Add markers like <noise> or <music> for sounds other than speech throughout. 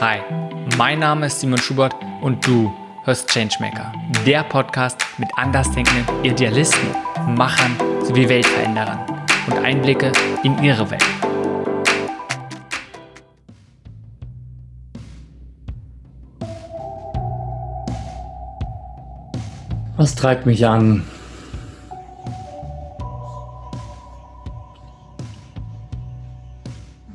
Hi, mein Name ist Simon Schubert und du hörst Changemaker, der Podcast mit andersdenkenden Idealisten, Machern sowie Weltveränderern und Einblicke in ihre Welt. Was treibt mich an?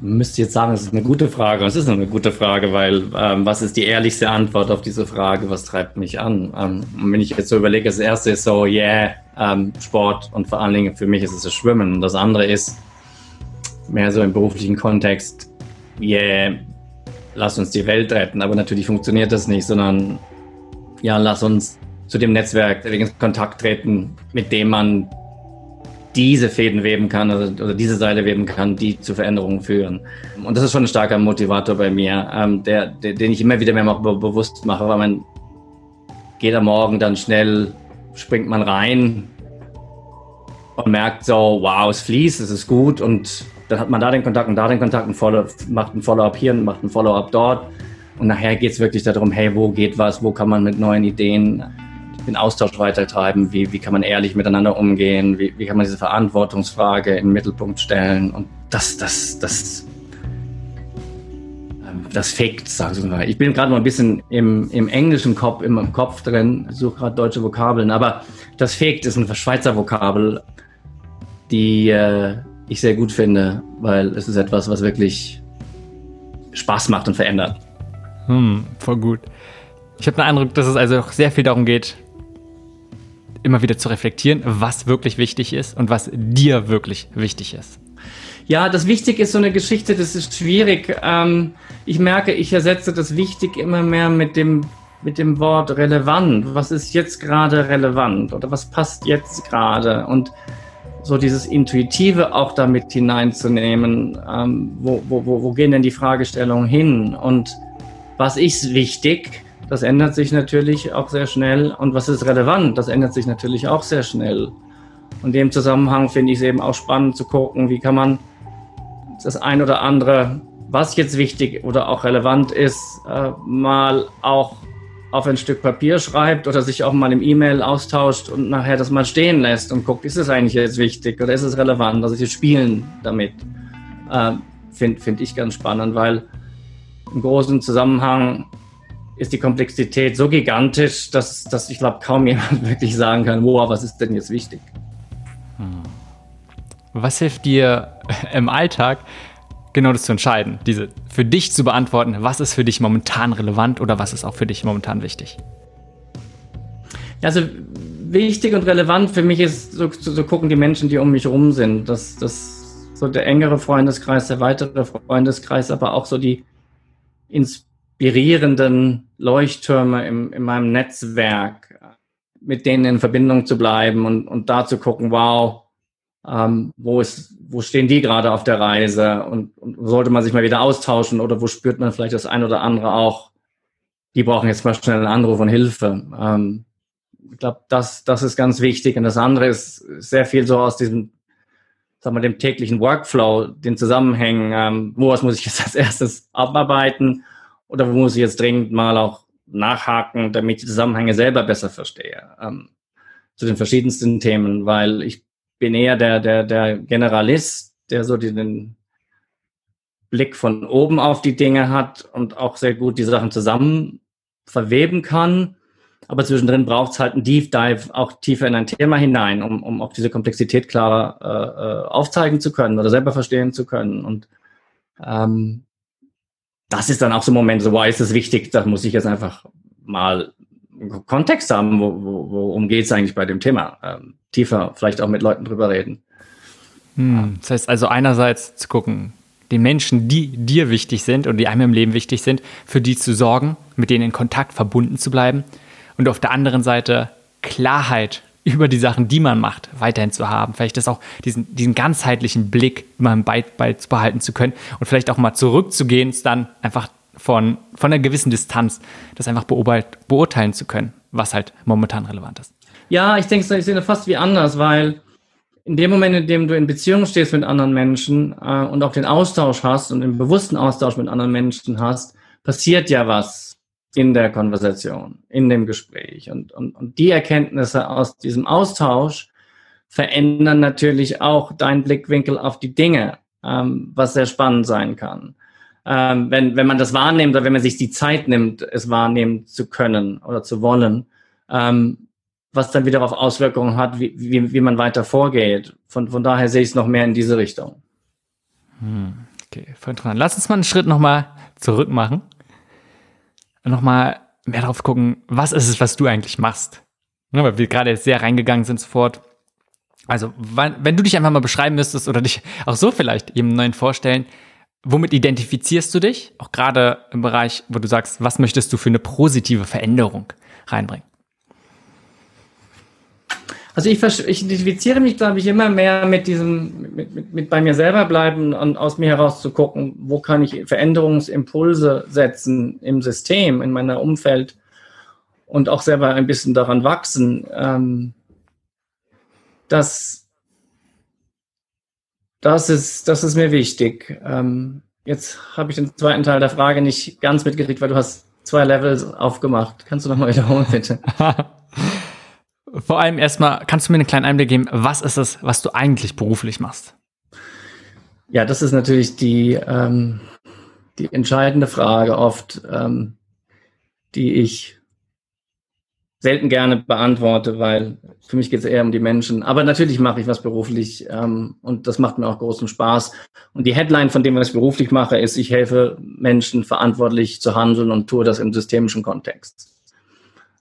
Müsste jetzt sagen, es ist eine gute Frage. Es ist eine gute Frage, weil ähm, was ist die ehrlichste Antwort auf diese Frage? Was treibt mich an? Ähm, wenn ich jetzt so überlege, das erste ist so, yeah, ähm, Sport und vor allen Dingen für mich ist es das Schwimmen. Und das andere ist mehr so im beruflichen Kontext, yeah, lass uns die Welt retten. Aber natürlich funktioniert das nicht, sondern ja, lass uns zu dem Netzwerk in Kontakt treten, mit dem man diese Fäden weben kann oder, oder, diese Seile weben kann, die zu Veränderungen führen. Und das ist schon ein starker Motivator bei mir, ähm, der, der, den ich immer wieder mehr be bewusst mache, weil man geht am Morgen dann schnell, springt man rein und merkt so, wow, es fließt, es ist gut und dann hat man da den Kontakt und da den Kontakt und Follow, macht ein Follow-up hier und macht ein Follow-up dort. Und nachher geht es wirklich darum, hey, wo geht was, wo kann man mit neuen Ideen den Austausch weitertreiben, wie, wie kann man ehrlich miteinander umgehen, wie, wie kann man diese Verantwortungsfrage in den Mittelpunkt stellen und das, das, das, ähm, das Fakt, sag ich mal. Ich bin gerade noch ein bisschen im, im englischen Kopf, im Kopf drin, suche gerade deutsche Vokabeln, aber das Fakt ist ein Schweizer Vokabel, die äh, ich sehr gut finde, weil es ist etwas, was wirklich Spaß macht und verändert. Hm, voll gut. Ich habe den Eindruck, dass es also auch sehr viel darum geht, immer wieder zu reflektieren, was wirklich wichtig ist und was dir wirklich wichtig ist. Ja, das Wichtig ist so eine Geschichte, das ist schwierig. Ähm, ich merke, ich ersetze das Wichtig immer mehr mit dem, mit dem Wort relevant. Was ist jetzt gerade relevant oder was passt jetzt gerade? Und so dieses Intuitive auch damit hineinzunehmen. Ähm, wo, wo, wo gehen denn die Fragestellungen hin? Und was ist wichtig? Das ändert sich natürlich auch sehr schnell. Und was ist relevant? Das ändert sich natürlich auch sehr schnell. Und in dem Zusammenhang finde ich es eben auch spannend zu gucken, wie kann man das ein oder andere, was jetzt wichtig oder auch relevant ist, äh, mal auch auf ein Stück Papier schreibt oder sich auch mal im E-Mail austauscht und nachher das mal stehen lässt und guckt, ist es eigentlich jetzt wichtig oder ist es relevant? Also sie spielen damit. Äh, Finde find ich ganz spannend, weil im großen Zusammenhang ist die Komplexität so gigantisch, dass, dass ich glaube, kaum jemand <laughs> wirklich sagen kann, wow, was ist denn jetzt wichtig? Hm. Was hilft dir <laughs> im Alltag, genau das zu entscheiden, diese für dich zu beantworten, was ist für dich momentan relevant oder was ist auch für dich momentan wichtig? Also wichtig und relevant für mich ist so zu so gucken, die Menschen, die um mich herum sind. Das, das so der engere Freundeskreis, der weitere Freundeskreis, aber auch so die ins inspirierenden Leuchttürme im, in meinem Netzwerk, mit denen in Verbindung zu bleiben und, und da zu gucken, wow, ähm, wo, ist, wo stehen die gerade auf der Reise und, und sollte man sich mal wieder austauschen oder wo spürt man vielleicht das ein oder andere auch, die brauchen jetzt mal schnell einen Anruf und Hilfe. Ähm, ich glaube, das, das ist ganz wichtig. Und das andere ist sehr viel so aus diesem, sagen wir, dem täglichen Workflow, den Zusammenhängen, ähm, wo was muss ich jetzt als erstes abarbeiten oder wo muss ich jetzt dringend mal auch nachhaken, damit ich die Zusammenhänge selber besser verstehe? Ähm, zu den verschiedensten Themen, weil ich bin eher der, der, der Generalist, der so den Blick von oben auf die Dinge hat und auch sehr gut die Sachen zusammen verweben kann. Aber zwischendrin braucht es halt einen Deep Dive auch tiefer in ein Thema hinein, um, um auch diese Komplexität klarer äh, äh aufzeigen zu können oder selber verstehen zu können. Und ähm, das ist dann auch so ein Moment, so, wow, ist das wichtig, da muss ich jetzt einfach mal Kontext haben, wo, wo, worum geht es eigentlich bei dem Thema? Ähm, tiefer vielleicht auch mit Leuten drüber reden. Hm, das heißt also einerseits zu gucken, den Menschen, die dir wichtig sind und die einem im Leben wichtig sind, für die zu sorgen, mit denen in Kontakt verbunden zu bleiben und auf der anderen Seite Klarheit über die Sachen, die man macht, weiterhin zu haben. Vielleicht ist auch diesen, diesen ganzheitlichen Blick immer im Beit behalten zu können und vielleicht auch mal zurückzugehen, es dann einfach von, von einer gewissen Distanz das einfach beurteilen zu können, was halt momentan relevant ist. Ja, ich denke, ich sehe das fast wie anders, weil in dem Moment, in dem du in Beziehung stehst mit anderen Menschen äh, und auch den Austausch hast und den bewussten Austausch mit anderen Menschen hast, passiert ja was in der Konversation, in dem Gespräch. Und, und, und die Erkenntnisse aus diesem Austausch verändern natürlich auch deinen Blickwinkel auf die Dinge, ähm, was sehr spannend sein kann. Ähm, wenn, wenn man das wahrnimmt oder wenn man sich die Zeit nimmt, es wahrnehmen zu können oder zu wollen, ähm, was dann wieder auf Auswirkungen hat, wie, wie, wie man weiter vorgeht. Von, von daher sehe ich es noch mehr in diese Richtung. Hm, okay, voll interessant. Lass uns mal einen Schritt nochmal zurück machen. Nochmal mehr darauf gucken, was ist es, was du eigentlich machst? Ja, weil wir gerade jetzt sehr reingegangen sind sofort. Also, wenn, du dich einfach mal beschreiben müsstest oder dich auch so vielleicht eben neuen vorstellen, womit identifizierst du dich? Auch gerade im Bereich, wo du sagst, was möchtest du für eine positive Veränderung reinbringen? Also ich, ich identifiziere mich, glaube ich, immer mehr mit diesem, mit, mit, mit bei mir selber bleiben und aus mir heraus zu gucken, wo kann ich Veränderungsimpulse setzen im System, in meiner Umfeld und auch selber ein bisschen daran wachsen. Ähm, das, das, ist, das ist mir wichtig. Ähm, jetzt habe ich den zweiten Teil der Frage nicht ganz mitgekriegt, weil du hast zwei Levels aufgemacht. Kannst du nochmal wiederholen, bitte? <laughs> Vor allem erstmal, kannst du mir einen kleinen Einblick geben, was ist es, was du eigentlich beruflich machst? Ja, das ist natürlich die, ähm, die entscheidende Frage oft, ähm, die ich selten gerne beantworte, weil für mich geht es eher um die Menschen. Aber natürlich mache ich was beruflich ähm, und das macht mir auch großen Spaß. Und die Headline von dem, was ich beruflich mache, ist, ich helfe Menschen verantwortlich zu handeln und tue das im systemischen Kontext.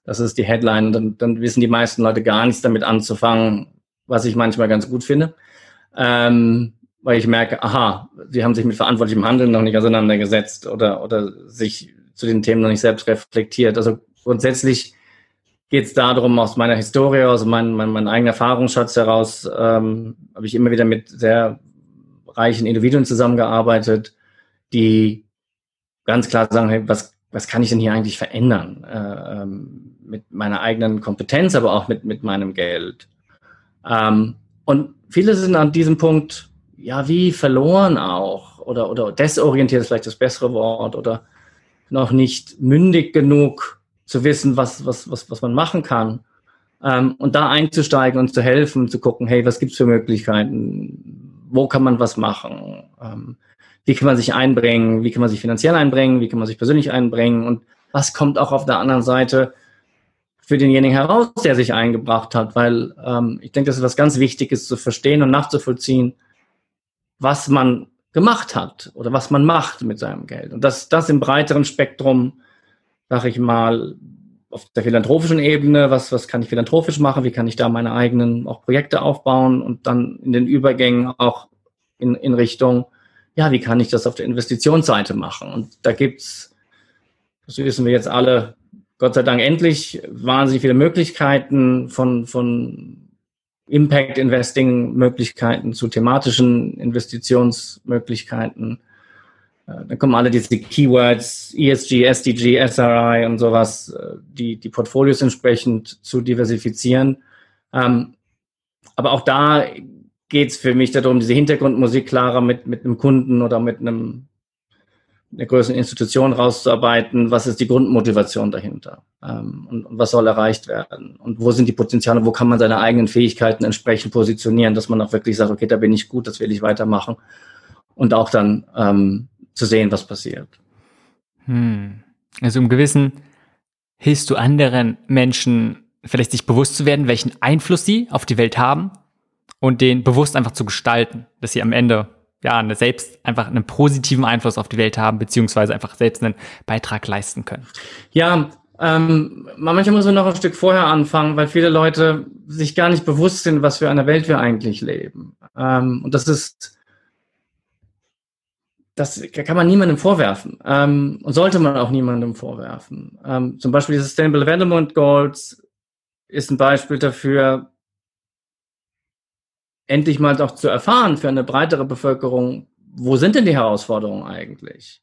Das ist die Headline. Dann, dann wissen die meisten Leute gar nichts damit anzufangen, was ich manchmal ganz gut finde. Ähm, weil ich merke, aha, sie haben sich mit verantwortlichem Handeln noch nicht auseinandergesetzt oder, oder sich zu den Themen noch nicht selbst reflektiert. Also grundsätzlich geht es darum, aus meiner Historie, aus meinem mein, mein eigener Erfahrungsschatz heraus, ähm, habe ich immer wieder mit sehr reichen Individuen zusammengearbeitet, die ganz klar sagen, hey, was, was kann ich denn hier eigentlich verändern? Äh, ähm, mit meiner eigenen Kompetenz, aber auch mit, mit meinem Geld. Ähm, und viele sind an diesem Punkt, ja, wie verloren auch oder, oder desorientiert ist vielleicht das bessere Wort oder noch nicht mündig genug zu wissen, was, was, was, was man machen kann. Ähm, und da einzusteigen und zu helfen, zu gucken, hey, was gibt's für Möglichkeiten? Wo kann man was machen? Ähm, wie kann man sich einbringen? Wie kann man sich finanziell einbringen? Wie kann man sich persönlich einbringen? Und was kommt auch auf der anderen Seite für denjenigen heraus, der sich eingebracht hat, weil ähm, ich denke, das ist was ganz Wichtiges zu verstehen und nachzuvollziehen, was man gemacht hat oder was man macht mit seinem Geld. Und das, das im breiteren Spektrum, sage ich mal, auf der philanthropischen Ebene, was, was kann ich philanthropisch machen, wie kann ich da meine eigenen auch Projekte aufbauen und dann in den Übergängen auch in, in Richtung, ja, wie kann ich das auf der Investitionsseite machen? Und da gibt's, das wissen wir jetzt alle, Gott sei Dank endlich wahnsinnig viele Möglichkeiten von, von Impact Investing Möglichkeiten zu thematischen Investitionsmöglichkeiten. Äh, dann kommen alle diese Keywords, ESG, SDG, SRI und sowas, äh, die, die Portfolios entsprechend zu diversifizieren. Ähm, aber auch da geht es für mich darum, diese Hintergrundmusik klarer mit, mit einem Kunden oder mit einem einer größeren Institution rauszuarbeiten, was ist die Grundmotivation dahinter? Ähm, und, und, was soll erreicht werden? Und wo sind die Potenziale, wo kann man seine eigenen Fähigkeiten entsprechend positionieren, dass man auch wirklich sagt, okay, da bin ich gut, das will ich weitermachen. Und auch dann ähm, zu sehen, was passiert. Hm. Also im Gewissen hilfst du anderen Menschen vielleicht sich bewusst zu werden, welchen Einfluss sie auf die Welt haben und den bewusst einfach zu gestalten, dass sie am Ende ja, eine selbst einfach einen positiven Einfluss auf die Welt haben, beziehungsweise einfach selbst einen Beitrag leisten können. Ja, ähm, manchmal muss man noch ein Stück vorher anfangen, weil viele Leute sich gar nicht bewusst sind, was für eine Welt wir eigentlich leben. Ähm, und das ist, das kann man niemandem vorwerfen ähm, und sollte man auch niemandem vorwerfen. Ähm, zum Beispiel die Sustainable Development Goals ist ein Beispiel dafür, endlich mal doch zu erfahren für eine breitere Bevölkerung, wo sind denn die Herausforderungen eigentlich?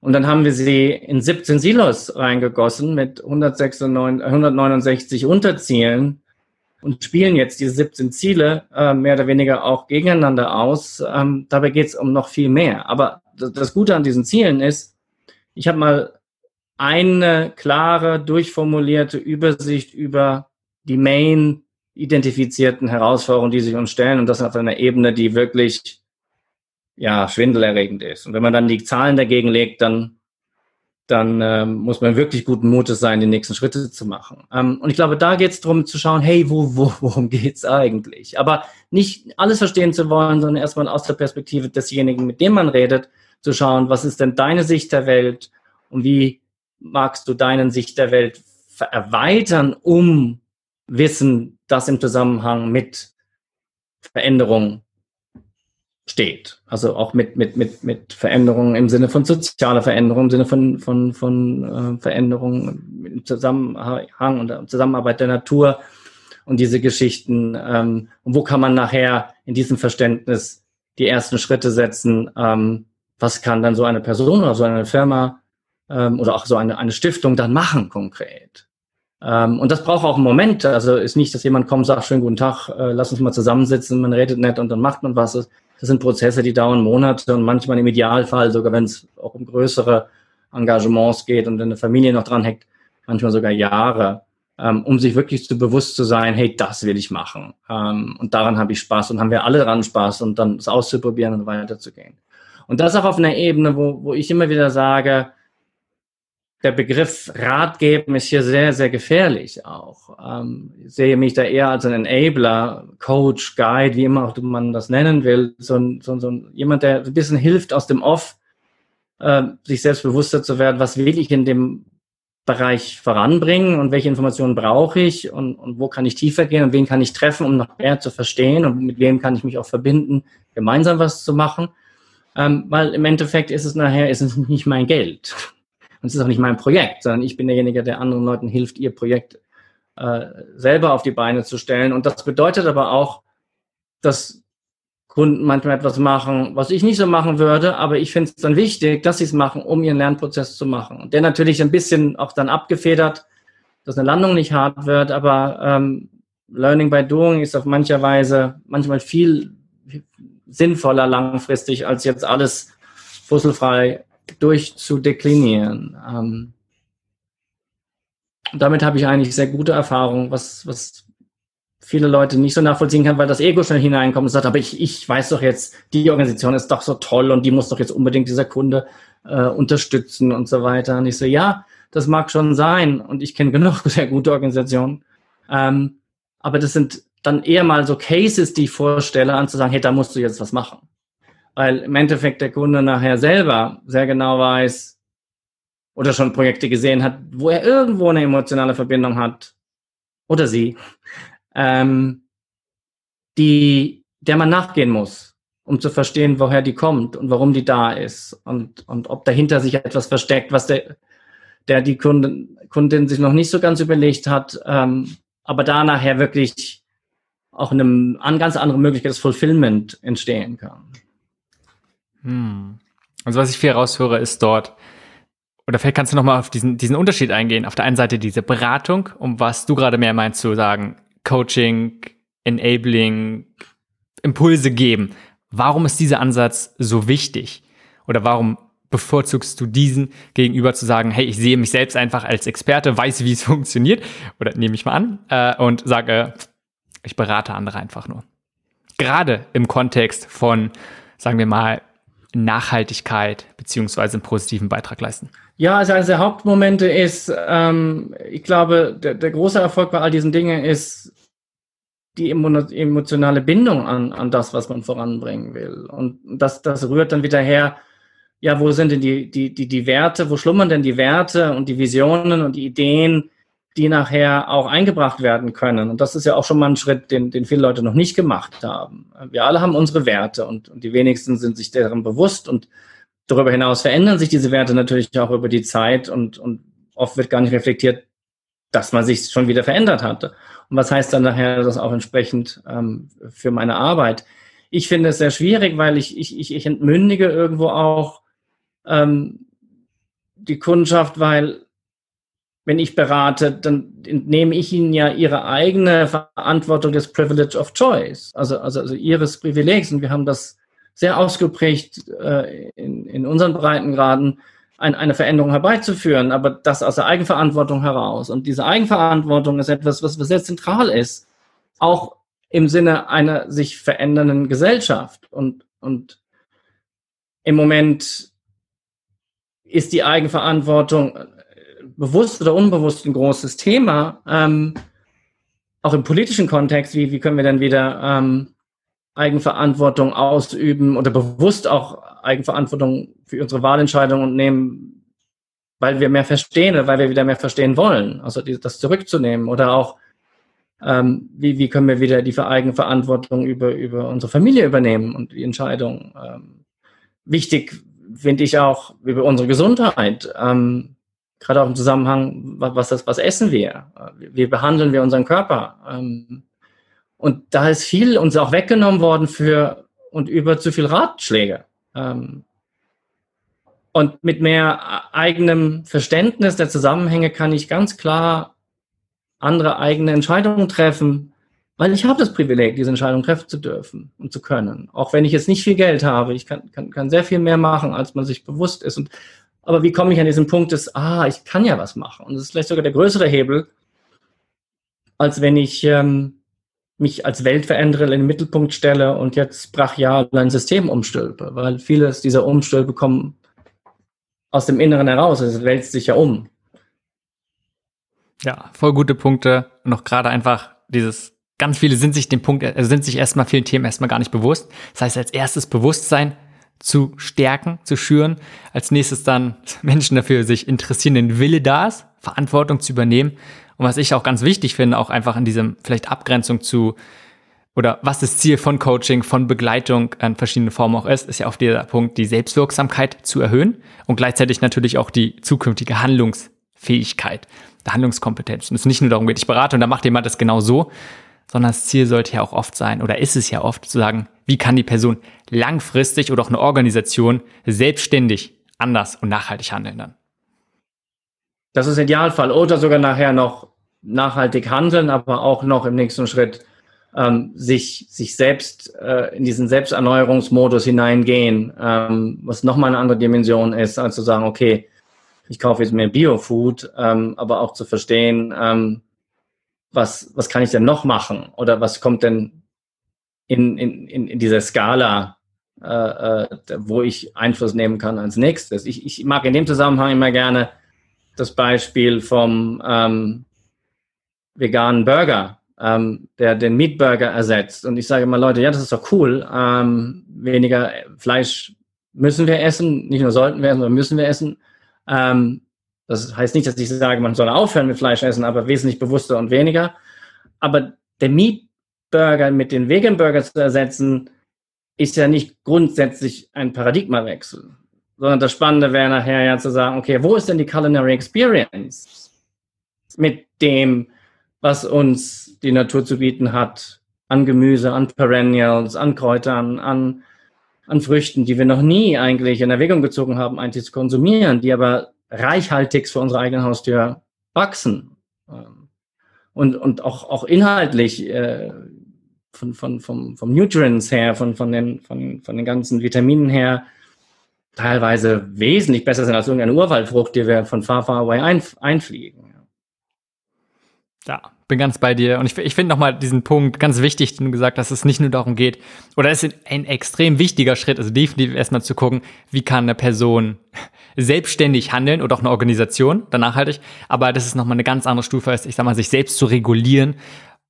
Und dann haben wir sie in 17 Silos reingegossen mit 196, 169 Unterzielen und spielen jetzt diese 17 Ziele äh, mehr oder weniger auch gegeneinander aus. Ähm, dabei geht es um noch viel mehr. Aber das Gute an diesen Zielen ist, ich habe mal eine klare, durchformulierte Übersicht über die Main identifizierten Herausforderungen, die sich uns stellen und das auf einer Ebene, die wirklich ja, schwindelerregend ist. Und wenn man dann die Zahlen dagegen legt, dann, dann ähm, muss man wirklich guten Mutes sein, die nächsten Schritte zu machen. Ähm, und ich glaube, da geht es darum zu schauen, hey, wo, wo, worum <laughs> geht's eigentlich? Aber nicht alles verstehen zu wollen, sondern erstmal aus der Perspektive desjenigen, mit dem man redet, zu schauen, was ist denn deine Sicht der Welt und wie magst du deinen Sicht der Welt erweitern, um Wissen, das im Zusammenhang mit Veränderungen steht. Also auch mit, mit, mit, mit Veränderungen im Sinne von sozialer Veränderung, im Sinne von, von, von äh, Veränderungen im Zusammenhang und Zusammenarbeit der Natur und diese Geschichten. Ähm, und wo kann man nachher in diesem Verständnis die ersten Schritte setzen? Ähm, was kann dann so eine Person oder so eine Firma ähm, oder auch so eine, eine Stiftung dann machen konkret? Ähm, und das braucht auch einen Moment. Also ist nicht, dass jemand kommt, sagt, schönen guten Tag, äh, lass uns mal zusammensitzen, man redet nett und dann macht man was. Das sind Prozesse, die dauern Monate und manchmal im Idealfall, sogar wenn es auch um größere Engagements geht und eine Familie noch dran hängt, manchmal sogar Jahre, ähm, um sich wirklich zu bewusst zu sein, hey, das will ich machen. Ähm, und daran habe ich Spaß und haben wir alle daran Spaß und dann es auszuprobieren und weiterzugehen. Und das auch auf einer Ebene, wo, wo ich immer wieder sage, der Begriff Rat geben ist hier sehr, sehr gefährlich auch. Ähm, ich sehe mich da eher als ein Enabler, Coach, Guide, wie immer auch man das nennen will. So, ein, so, so ein, jemand, der ein bisschen hilft aus dem Off, äh, sich selbstbewusster zu werden, was will ich in dem Bereich voranbringen und welche Informationen brauche ich und, und wo kann ich tiefer gehen und wen kann ich treffen, um noch mehr zu verstehen und mit wem kann ich mich auch verbinden, gemeinsam was zu machen. Ähm, weil im Endeffekt ist es nachher, ist es <laughs> nicht mein Geld. Und es ist auch nicht mein Projekt, sondern ich bin derjenige, der anderen Leuten hilft, ihr Projekt äh, selber auf die Beine zu stellen. Und das bedeutet aber auch, dass Kunden manchmal etwas machen, was ich nicht so machen würde, aber ich finde es dann wichtig, dass sie es machen, um ihren Lernprozess zu machen. Und der natürlich ein bisschen auch dann abgefedert, dass eine Landung nicht hart wird, aber ähm, Learning by Doing ist auf mancher Weise manchmal viel sinnvoller langfristig, als jetzt alles fusselfrei durchzudeklinieren. Ähm, damit habe ich eigentlich sehr gute Erfahrungen, was, was viele Leute nicht so nachvollziehen kann, weil das Ego schnell hineinkommt und sagt, aber ich, ich weiß doch jetzt, die Organisation ist doch so toll und die muss doch jetzt unbedingt dieser Kunde äh, unterstützen und so weiter. Und ich so, ja, das mag schon sein und ich kenne genug <laughs> sehr gute Organisationen. Ähm, aber das sind dann eher mal so Cases, die ich vorstelle, an zu sagen, hey, da musst du jetzt was machen weil im Endeffekt der Kunde nachher selber sehr genau weiß oder schon Projekte gesehen hat, wo er irgendwo eine emotionale Verbindung hat oder sie, ähm, die, der man nachgehen muss, um zu verstehen, woher die kommt und warum die da ist und, und ob dahinter sich etwas versteckt, was der, der die Kundin, Kundin sich noch nicht so ganz überlegt hat, ähm, aber da nachher wirklich auch eine, eine ganz andere Möglichkeit des Fulfillment entstehen kann. Hm. Also was ich viel raushöre, ist dort, oder vielleicht kannst du nochmal auf diesen, diesen Unterschied eingehen. Auf der einen Seite diese Beratung, um was du gerade mehr meinst zu sagen, Coaching, Enabling, Impulse geben. Warum ist dieser Ansatz so wichtig? Oder warum bevorzugst du diesen gegenüber zu sagen, hey, ich sehe mich selbst einfach als Experte, weiß, wie es <laughs> funktioniert, oder nehme ich mal an, äh, und sage, ich berate andere einfach nur. Gerade im Kontext von, sagen wir mal, Nachhaltigkeit beziehungsweise einen positiven Beitrag leisten? Ja, also eines der Hauptmomente ist, ähm, ich glaube, der, der, große Erfolg bei all diesen Dingen ist die emotionale Bindung an, an das, was man voranbringen will. Und das, das rührt dann wieder her, ja, wo sind denn die, die, die, die Werte, wo schlummern denn die Werte und die Visionen und die Ideen, die nachher auch eingebracht werden können. Und das ist ja auch schon mal ein Schritt, den, den viele Leute noch nicht gemacht haben. Wir alle haben unsere Werte und, und die wenigsten sind sich deren bewusst und darüber hinaus verändern sich diese Werte natürlich auch über die Zeit und, und oft wird gar nicht reflektiert, dass man sich schon wieder verändert hatte. Und was heißt dann nachher das auch entsprechend ähm, für meine Arbeit? Ich finde es sehr schwierig, weil ich, ich, ich, ich entmündige irgendwo auch ähm, die Kundschaft, weil wenn ich berate, dann entnehme ich ihnen ja ihre eigene Verantwortung des Privilege of Choice, also, also, also ihres Privilegs. Und wir haben das sehr ausgeprägt äh, in, in unseren Breitengraden, ein, eine Veränderung herbeizuführen, aber das aus der Eigenverantwortung heraus. Und diese Eigenverantwortung ist etwas, was sehr zentral ist, auch im Sinne einer sich verändernden Gesellschaft. Und, und im Moment ist die Eigenverantwortung bewusst oder unbewusst ein großes Thema. Ähm, auch im politischen Kontext, wie, wie können wir dann wieder ähm, Eigenverantwortung ausüben oder bewusst auch Eigenverantwortung für unsere Wahlentscheidungen nehmen, weil wir mehr verstehen oder weil wir wieder mehr verstehen wollen. Also die, das zurückzunehmen oder auch ähm, wie, wie können wir wieder die Eigenverantwortung über, über unsere Familie übernehmen und die Entscheidung. Ähm, wichtig finde ich auch über unsere Gesundheit. Ähm, gerade auch im Zusammenhang, was, das, was essen wir? Wie behandeln wir unseren Körper? Ähm, und da ist viel uns auch weggenommen worden für und über zu viel Ratschläge. Ähm, und mit mehr eigenem Verständnis der Zusammenhänge kann ich ganz klar andere eigene Entscheidungen treffen, weil ich habe das Privileg, diese Entscheidung treffen zu dürfen und zu können. Auch wenn ich jetzt nicht viel Geld habe, ich kann, kann, kann sehr viel mehr machen, als man sich bewusst ist. Und, aber wie komme ich an diesen Punkt des, ah, ich kann ja was machen. Und das ist vielleicht sogar der größere Hebel, als wenn ich ähm, mich als Weltveränderer in den Mittelpunkt stelle und jetzt brachial ein System umstülpe, weil vieles dieser Umstülpe kommen aus dem Inneren heraus, es wälzt sich ja um. Ja, voll gute Punkte. Und noch gerade einfach dieses, ganz viele sind sich dem Punkt, also sind sich erstmal vielen Themen erstmal gar nicht bewusst. Das heißt, als erstes Bewusstsein zu stärken, zu schüren. Als nächstes dann Menschen dafür sich interessieren, den Wille da ist, Verantwortung zu übernehmen und was ich auch ganz wichtig finde, auch einfach in diesem vielleicht Abgrenzung zu oder was das Ziel von Coaching, von Begleitung in verschiedenen Formen auch ist, ist ja auf dieser Punkt, die Selbstwirksamkeit zu erhöhen und gleichzeitig natürlich auch die zukünftige Handlungsfähigkeit, der Handlungskompetenz. Und es nicht nur darum geht, ich berate und dann macht jemand das genau so, sondern das Ziel sollte ja auch oft sein, oder ist es ja oft, zu sagen, wie kann die Person langfristig oder auch eine Organisation selbstständig anders und nachhaltig handeln dann. Das ist Idealfall. Oder sogar nachher noch nachhaltig handeln, aber auch noch im nächsten Schritt ähm, sich, sich selbst äh, in diesen Selbsterneuerungsmodus hineingehen, ähm, was nochmal eine andere Dimension ist, als zu sagen, okay, ich kaufe jetzt mehr Biofood, ähm, aber auch zu verstehen, ähm, was, was kann ich denn noch machen oder was kommt denn in, in, in dieser Skala, äh, äh, wo ich Einfluss nehmen kann als nächstes. Ich, ich mag in dem Zusammenhang immer gerne das Beispiel vom ähm, veganen Burger, ähm, der den Meat Burger ersetzt. Und ich sage immer, Leute, ja, das ist doch cool. Ähm, weniger Fleisch müssen wir essen, nicht nur sollten wir essen, sondern müssen wir essen. Ähm, das heißt nicht, dass ich sage, man soll aufhören mit Fleisch essen, aber wesentlich bewusster und weniger. Aber der Meat Burger mit den Vegan Burger zu ersetzen, ist ja nicht grundsätzlich ein Paradigmawechsel. Sondern das Spannende wäre nachher ja zu sagen, okay, wo ist denn die Culinary Experience mit dem, was uns die Natur zu bieten hat, an Gemüse, an Perennials, an Kräutern, an, an Früchten, die wir noch nie eigentlich in Erwägung gezogen haben, eigentlich zu konsumieren, die aber reichhaltig für unsere eigene Haustür wachsen. Ähm, und, und auch, auch inhaltlich äh, von, von, vom, vom Nutrients her, von, von, den, von, von den ganzen Vitaminen her, teilweise wesentlich besser sind als irgendeine Urwaldfrucht, die wir von far, far away ein, einfliegen. Ja, bin ganz bei dir. Und ich, ich finde nochmal diesen Punkt ganz wichtig, den du gesagt hast, dass es nicht nur darum geht, oder es ist ein extrem wichtiger Schritt, also definitiv erstmal zu gucken, wie kann eine Person selbstständig handeln oder auch eine Organisation, dann nachhaltig. Aber das ist nochmal eine ganz andere Stufe, als ich sag mal, sich selbst zu regulieren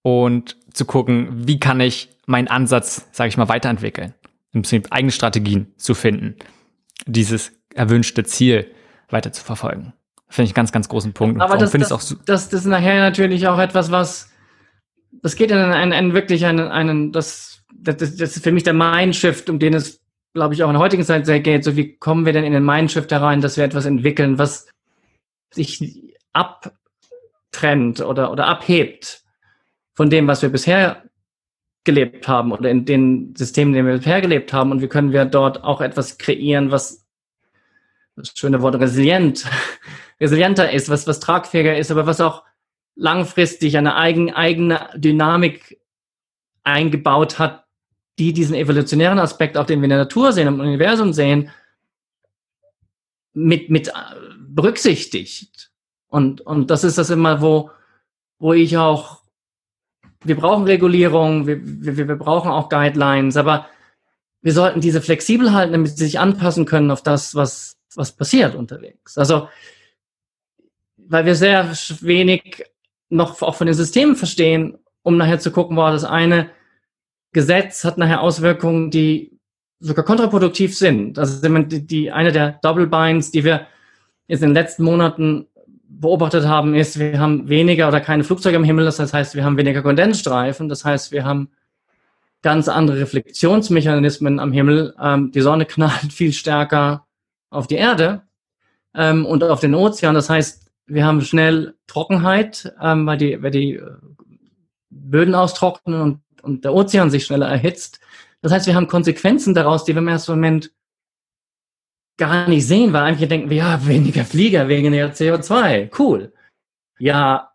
und zu gucken, wie kann ich meinen Ansatz, sage ich mal, weiterentwickeln. Im Prinzip eigene Strategien zu finden dieses erwünschte Ziel weiter zu verfolgen. Finde ich einen ganz, ganz großen Punkt. Aber das, das, auch so das, das ist nachher natürlich auch etwas, was, das geht in einen, einen wirklich einen, einen das, das, das ist für mich der Mindshift, um den es, glaube ich, auch in der heutigen Zeit sehr geht. So wie kommen wir denn in den Mindshift herein, dass wir etwas entwickeln, was sich abtrennt oder, oder abhebt von dem, was wir bisher gelebt haben oder in den Systemen, in denen wir bisher gelebt haben. Und wie können wir dort auch etwas kreieren, was das schöne Wort resilient, resilienter ist, was, was tragfähiger ist, aber was auch langfristig eine eigen, eigene Dynamik eingebaut hat, die diesen evolutionären Aspekt, auch den wir in der Natur sehen, im Universum sehen, mit, mit berücksichtigt. Und, und das ist das immer, wo, wo ich auch, wir brauchen Regulierung, wir, wir, wir brauchen auch Guidelines, aber wir sollten diese flexibel halten, damit sie sich anpassen können auf das, was, was passiert unterwegs. Also, weil wir sehr wenig noch auch von den Systemen verstehen, um nachher zu gucken, war das eine Gesetz hat nachher Auswirkungen, die sogar kontraproduktiv sind. Also die, die eine der Double Binds, die wir jetzt in den letzten Monaten beobachtet haben, ist, wir haben weniger oder keine Flugzeuge im Himmel, das heißt, wir haben weniger Kondensstreifen, das heißt, wir haben ganz andere Reflexionsmechanismen am Himmel. Ähm, die Sonne <laughs> knallt viel stärker auf die Erde ähm, und auf den Ozean. Das heißt, wir haben schnell Trockenheit, ähm, weil, die, weil die äh, Böden austrocknen und, und der Ozean sich schneller erhitzt. Das heißt, wir haben Konsequenzen daraus, die wir im ersten Moment gar nicht sehen, weil eigentlich denken wir, ja, weniger Flieger, weniger CO2, cool. Ja,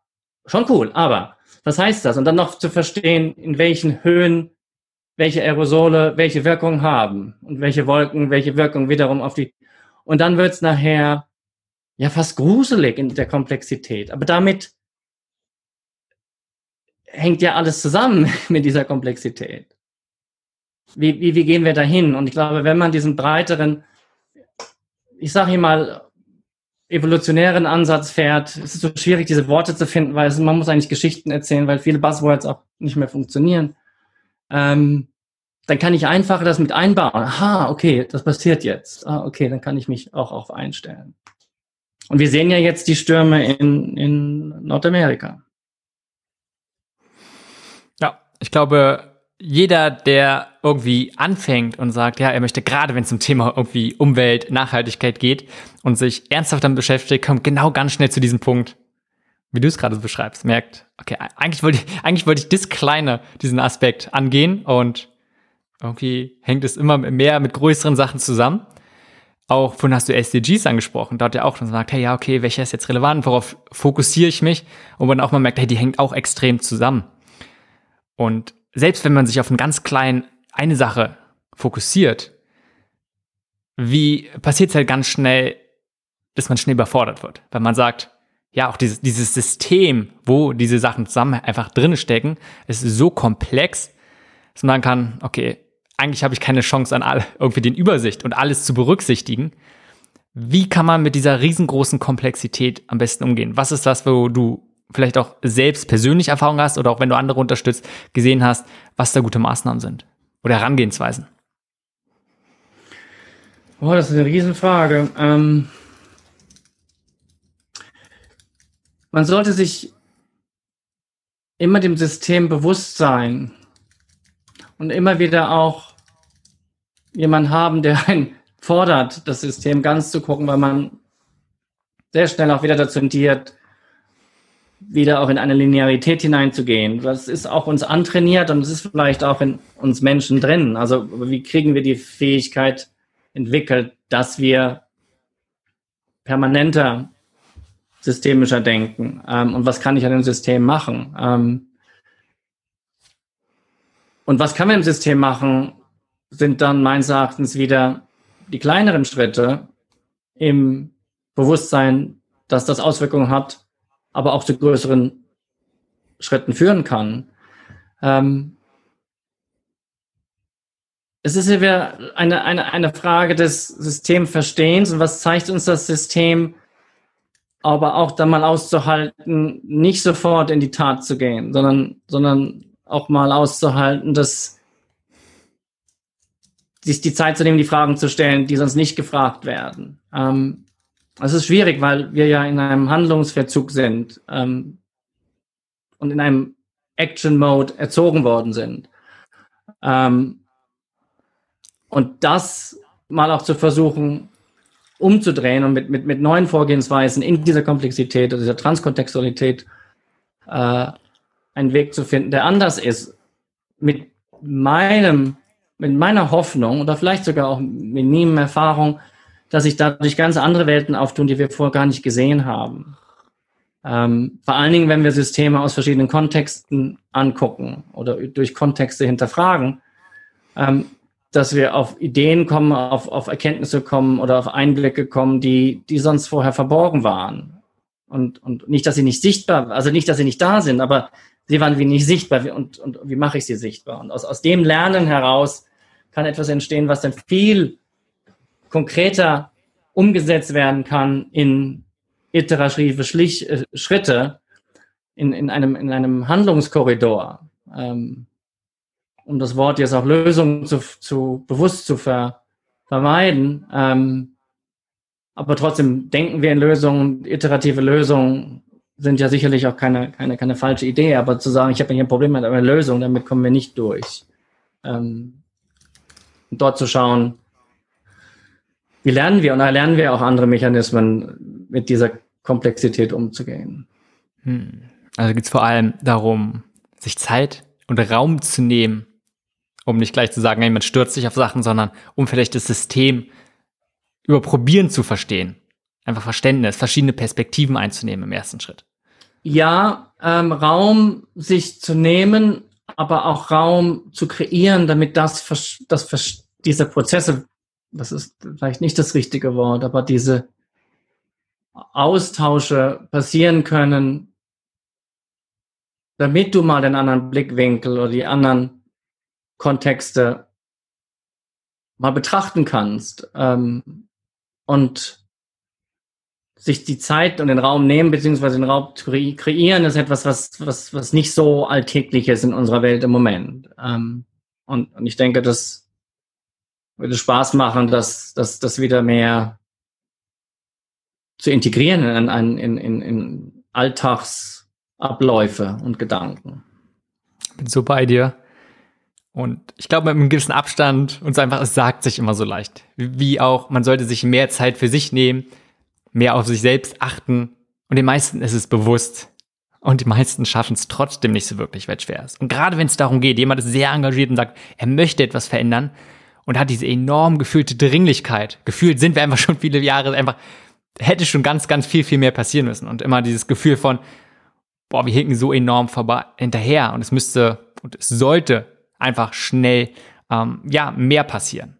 schon cool, aber was heißt das? Und dann noch zu verstehen, in welchen Höhen welche Aerosole welche Wirkung haben und welche Wolken welche Wirkung wiederum auf die. Und dann wird es nachher ja fast gruselig in der Komplexität. Aber damit hängt ja alles zusammen <laughs> mit dieser Komplexität. Wie, wie, wie gehen wir dahin? Und ich glaube, wenn man diesen breiteren ich sage hier mal, evolutionären Ansatz fährt, es ist so schwierig, diese Worte zu finden, weil es, man muss eigentlich Geschichten erzählen, weil viele Buzzwords auch nicht mehr funktionieren. Ähm, dann kann ich einfach das mit einbauen. Aha, okay, das passiert jetzt. Ah, okay, dann kann ich mich auch auf einstellen. Und wir sehen ja jetzt die Stürme in, in Nordamerika. Ja, ich glaube, jeder, der irgendwie anfängt und sagt, ja, er möchte gerade, wenn es um Thema irgendwie Umwelt, Nachhaltigkeit geht und sich ernsthaft damit beschäftigt, kommt genau ganz schnell zu diesem Punkt, wie du es gerade so beschreibst, merkt, okay, eigentlich wollte ich, <laughs> eigentlich wollte ich das kleine, diesen Aspekt angehen und irgendwie hängt es immer mehr mit größeren Sachen zusammen. Auch vorhin hast du SDGs angesprochen, da hat er auch schon gesagt, hey, ja, okay, welcher ist jetzt relevant, worauf fokussiere ich mich? Und man auch mal merkt, hey, die hängt auch extrem zusammen. Und selbst wenn man sich auf einen ganz kleinen, eine Sache fokussiert, wie passiert es halt ganz schnell, dass man schnell überfordert wird. Weil man sagt, ja, auch dieses, dieses System, wo diese Sachen zusammen einfach drin stecken, ist so komplex, dass man sagen kann, okay, eigentlich habe ich keine Chance an all, irgendwie den Übersicht und alles zu berücksichtigen. Wie kann man mit dieser riesengroßen Komplexität am besten umgehen? Was ist das, wo du vielleicht auch selbst persönlich Erfahrung hast oder auch wenn du andere unterstützt, gesehen hast, was da gute Maßnahmen sind oder Herangehensweisen? Oh, das ist eine Riesenfrage. Ähm, man sollte sich immer dem System bewusst sein und immer wieder auch jemanden haben, der einen fordert, das System ganz zu gucken, weil man sehr schnell auch wieder dazu tendiert, wieder auch in eine Linearität hineinzugehen. Das ist auch uns antrainiert und es ist vielleicht auch in uns Menschen drin. Also wie kriegen wir die Fähigkeit entwickelt, dass wir permanenter systemischer denken ähm, und was kann ich an dem System machen? Ähm, und was kann man im System machen, sind dann meines Erachtens wieder die kleineren Schritte im Bewusstsein, dass das Auswirkungen hat aber auch zu größeren Schritten führen kann. Ähm, es ist ja eine, eine, eine Frage des Systemverstehens und was zeigt uns das System, aber auch dann mal auszuhalten, nicht sofort in die Tat zu gehen, sondern, sondern auch mal auszuhalten, dass sich die Zeit zu nehmen, die Fragen zu stellen, die sonst nicht gefragt werden. Ähm, es ist schwierig, weil wir ja in einem Handlungsverzug sind ähm, und in einem Action-Mode erzogen worden sind. Ähm, und das mal auch zu versuchen, umzudrehen und mit, mit, mit neuen Vorgehensweisen in dieser Komplexität oder dieser Transkontextualität äh, einen Weg zu finden, der anders ist. Mit meinem, mit meiner Hoffnung oder vielleicht sogar auch mit minimum Erfahrung, dass sich dadurch ganz andere Welten auftun, die wir vorher gar nicht gesehen haben. Ähm, vor allen Dingen, wenn wir Systeme aus verschiedenen Kontexten angucken oder durch Kontexte hinterfragen, ähm, dass wir auf Ideen kommen, auf, auf Erkenntnisse kommen oder auf Einblicke kommen, die, die sonst vorher verborgen waren. Und, und nicht, dass sie nicht sichtbar, also nicht, dass sie nicht da sind, aber sie waren wie nicht sichtbar und, und wie mache ich sie sichtbar? Und aus, aus dem Lernen heraus kann etwas entstehen, was dann viel konkreter umgesetzt werden kann in iterative Schlich äh, Schritte, in, in, einem, in einem Handlungskorridor. Ähm, um das Wort jetzt auch Lösung zu, zu bewusst zu ver, vermeiden. Ähm, aber trotzdem denken wir in Lösungen, iterative Lösungen sind ja sicherlich auch keine, keine, keine falsche Idee, aber zu sagen, ich habe hier ein Problem mit einer Lösung, damit kommen wir nicht durch. Ähm, dort zu schauen, wie lernen wir und da lernen wir auch andere Mechanismen, mit dieser Komplexität umzugehen. Hm. Also geht es vor allem darum, sich Zeit und Raum zu nehmen, um nicht gleich zu sagen, hey, man stürzt sich auf Sachen, sondern um vielleicht das System über Probieren zu verstehen. Einfach Verständnis, verschiedene Perspektiven einzunehmen im ersten Schritt. Ja, ähm, Raum sich zu nehmen, aber auch Raum zu kreieren, damit das, das diese Prozesse, das ist vielleicht nicht das richtige Wort, aber diese Austausche passieren können, damit du mal den anderen Blickwinkel oder die anderen Kontexte mal betrachten kannst ähm, und sich die Zeit und den Raum nehmen, beziehungsweise den Raum kreieren, ist etwas, was, was, was nicht so alltäglich ist in unserer Welt im Moment. Ähm, und, und ich denke, das würde Spaß machen, das, das, das wieder mehr zu integrieren in, in, in, in Alltagsabläufe und Gedanken. Bin so bei dir. Und ich glaube, mit einem gewissen Abstand und einfach, es sagt sich immer so leicht. Wie auch, man sollte sich mehr Zeit für sich nehmen, mehr auf sich selbst achten. Und den meisten ist es bewusst. Und die meisten schaffen es trotzdem nicht so wirklich, weil es schwer ist. Und gerade wenn es darum geht, jemand ist sehr engagiert und sagt, er möchte etwas verändern und hat diese enorm gefühlte Dringlichkeit. Gefühlt sind wir einfach schon viele Jahre einfach, hätte schon ganz, ganz viel, viel mehr passieren müssen. Und immer dieses Gefühl von, boah, wir hinken so enorm vorbei, hinterher und es müsste und es sollte einfach schnell ähm, ja, mehr passieren.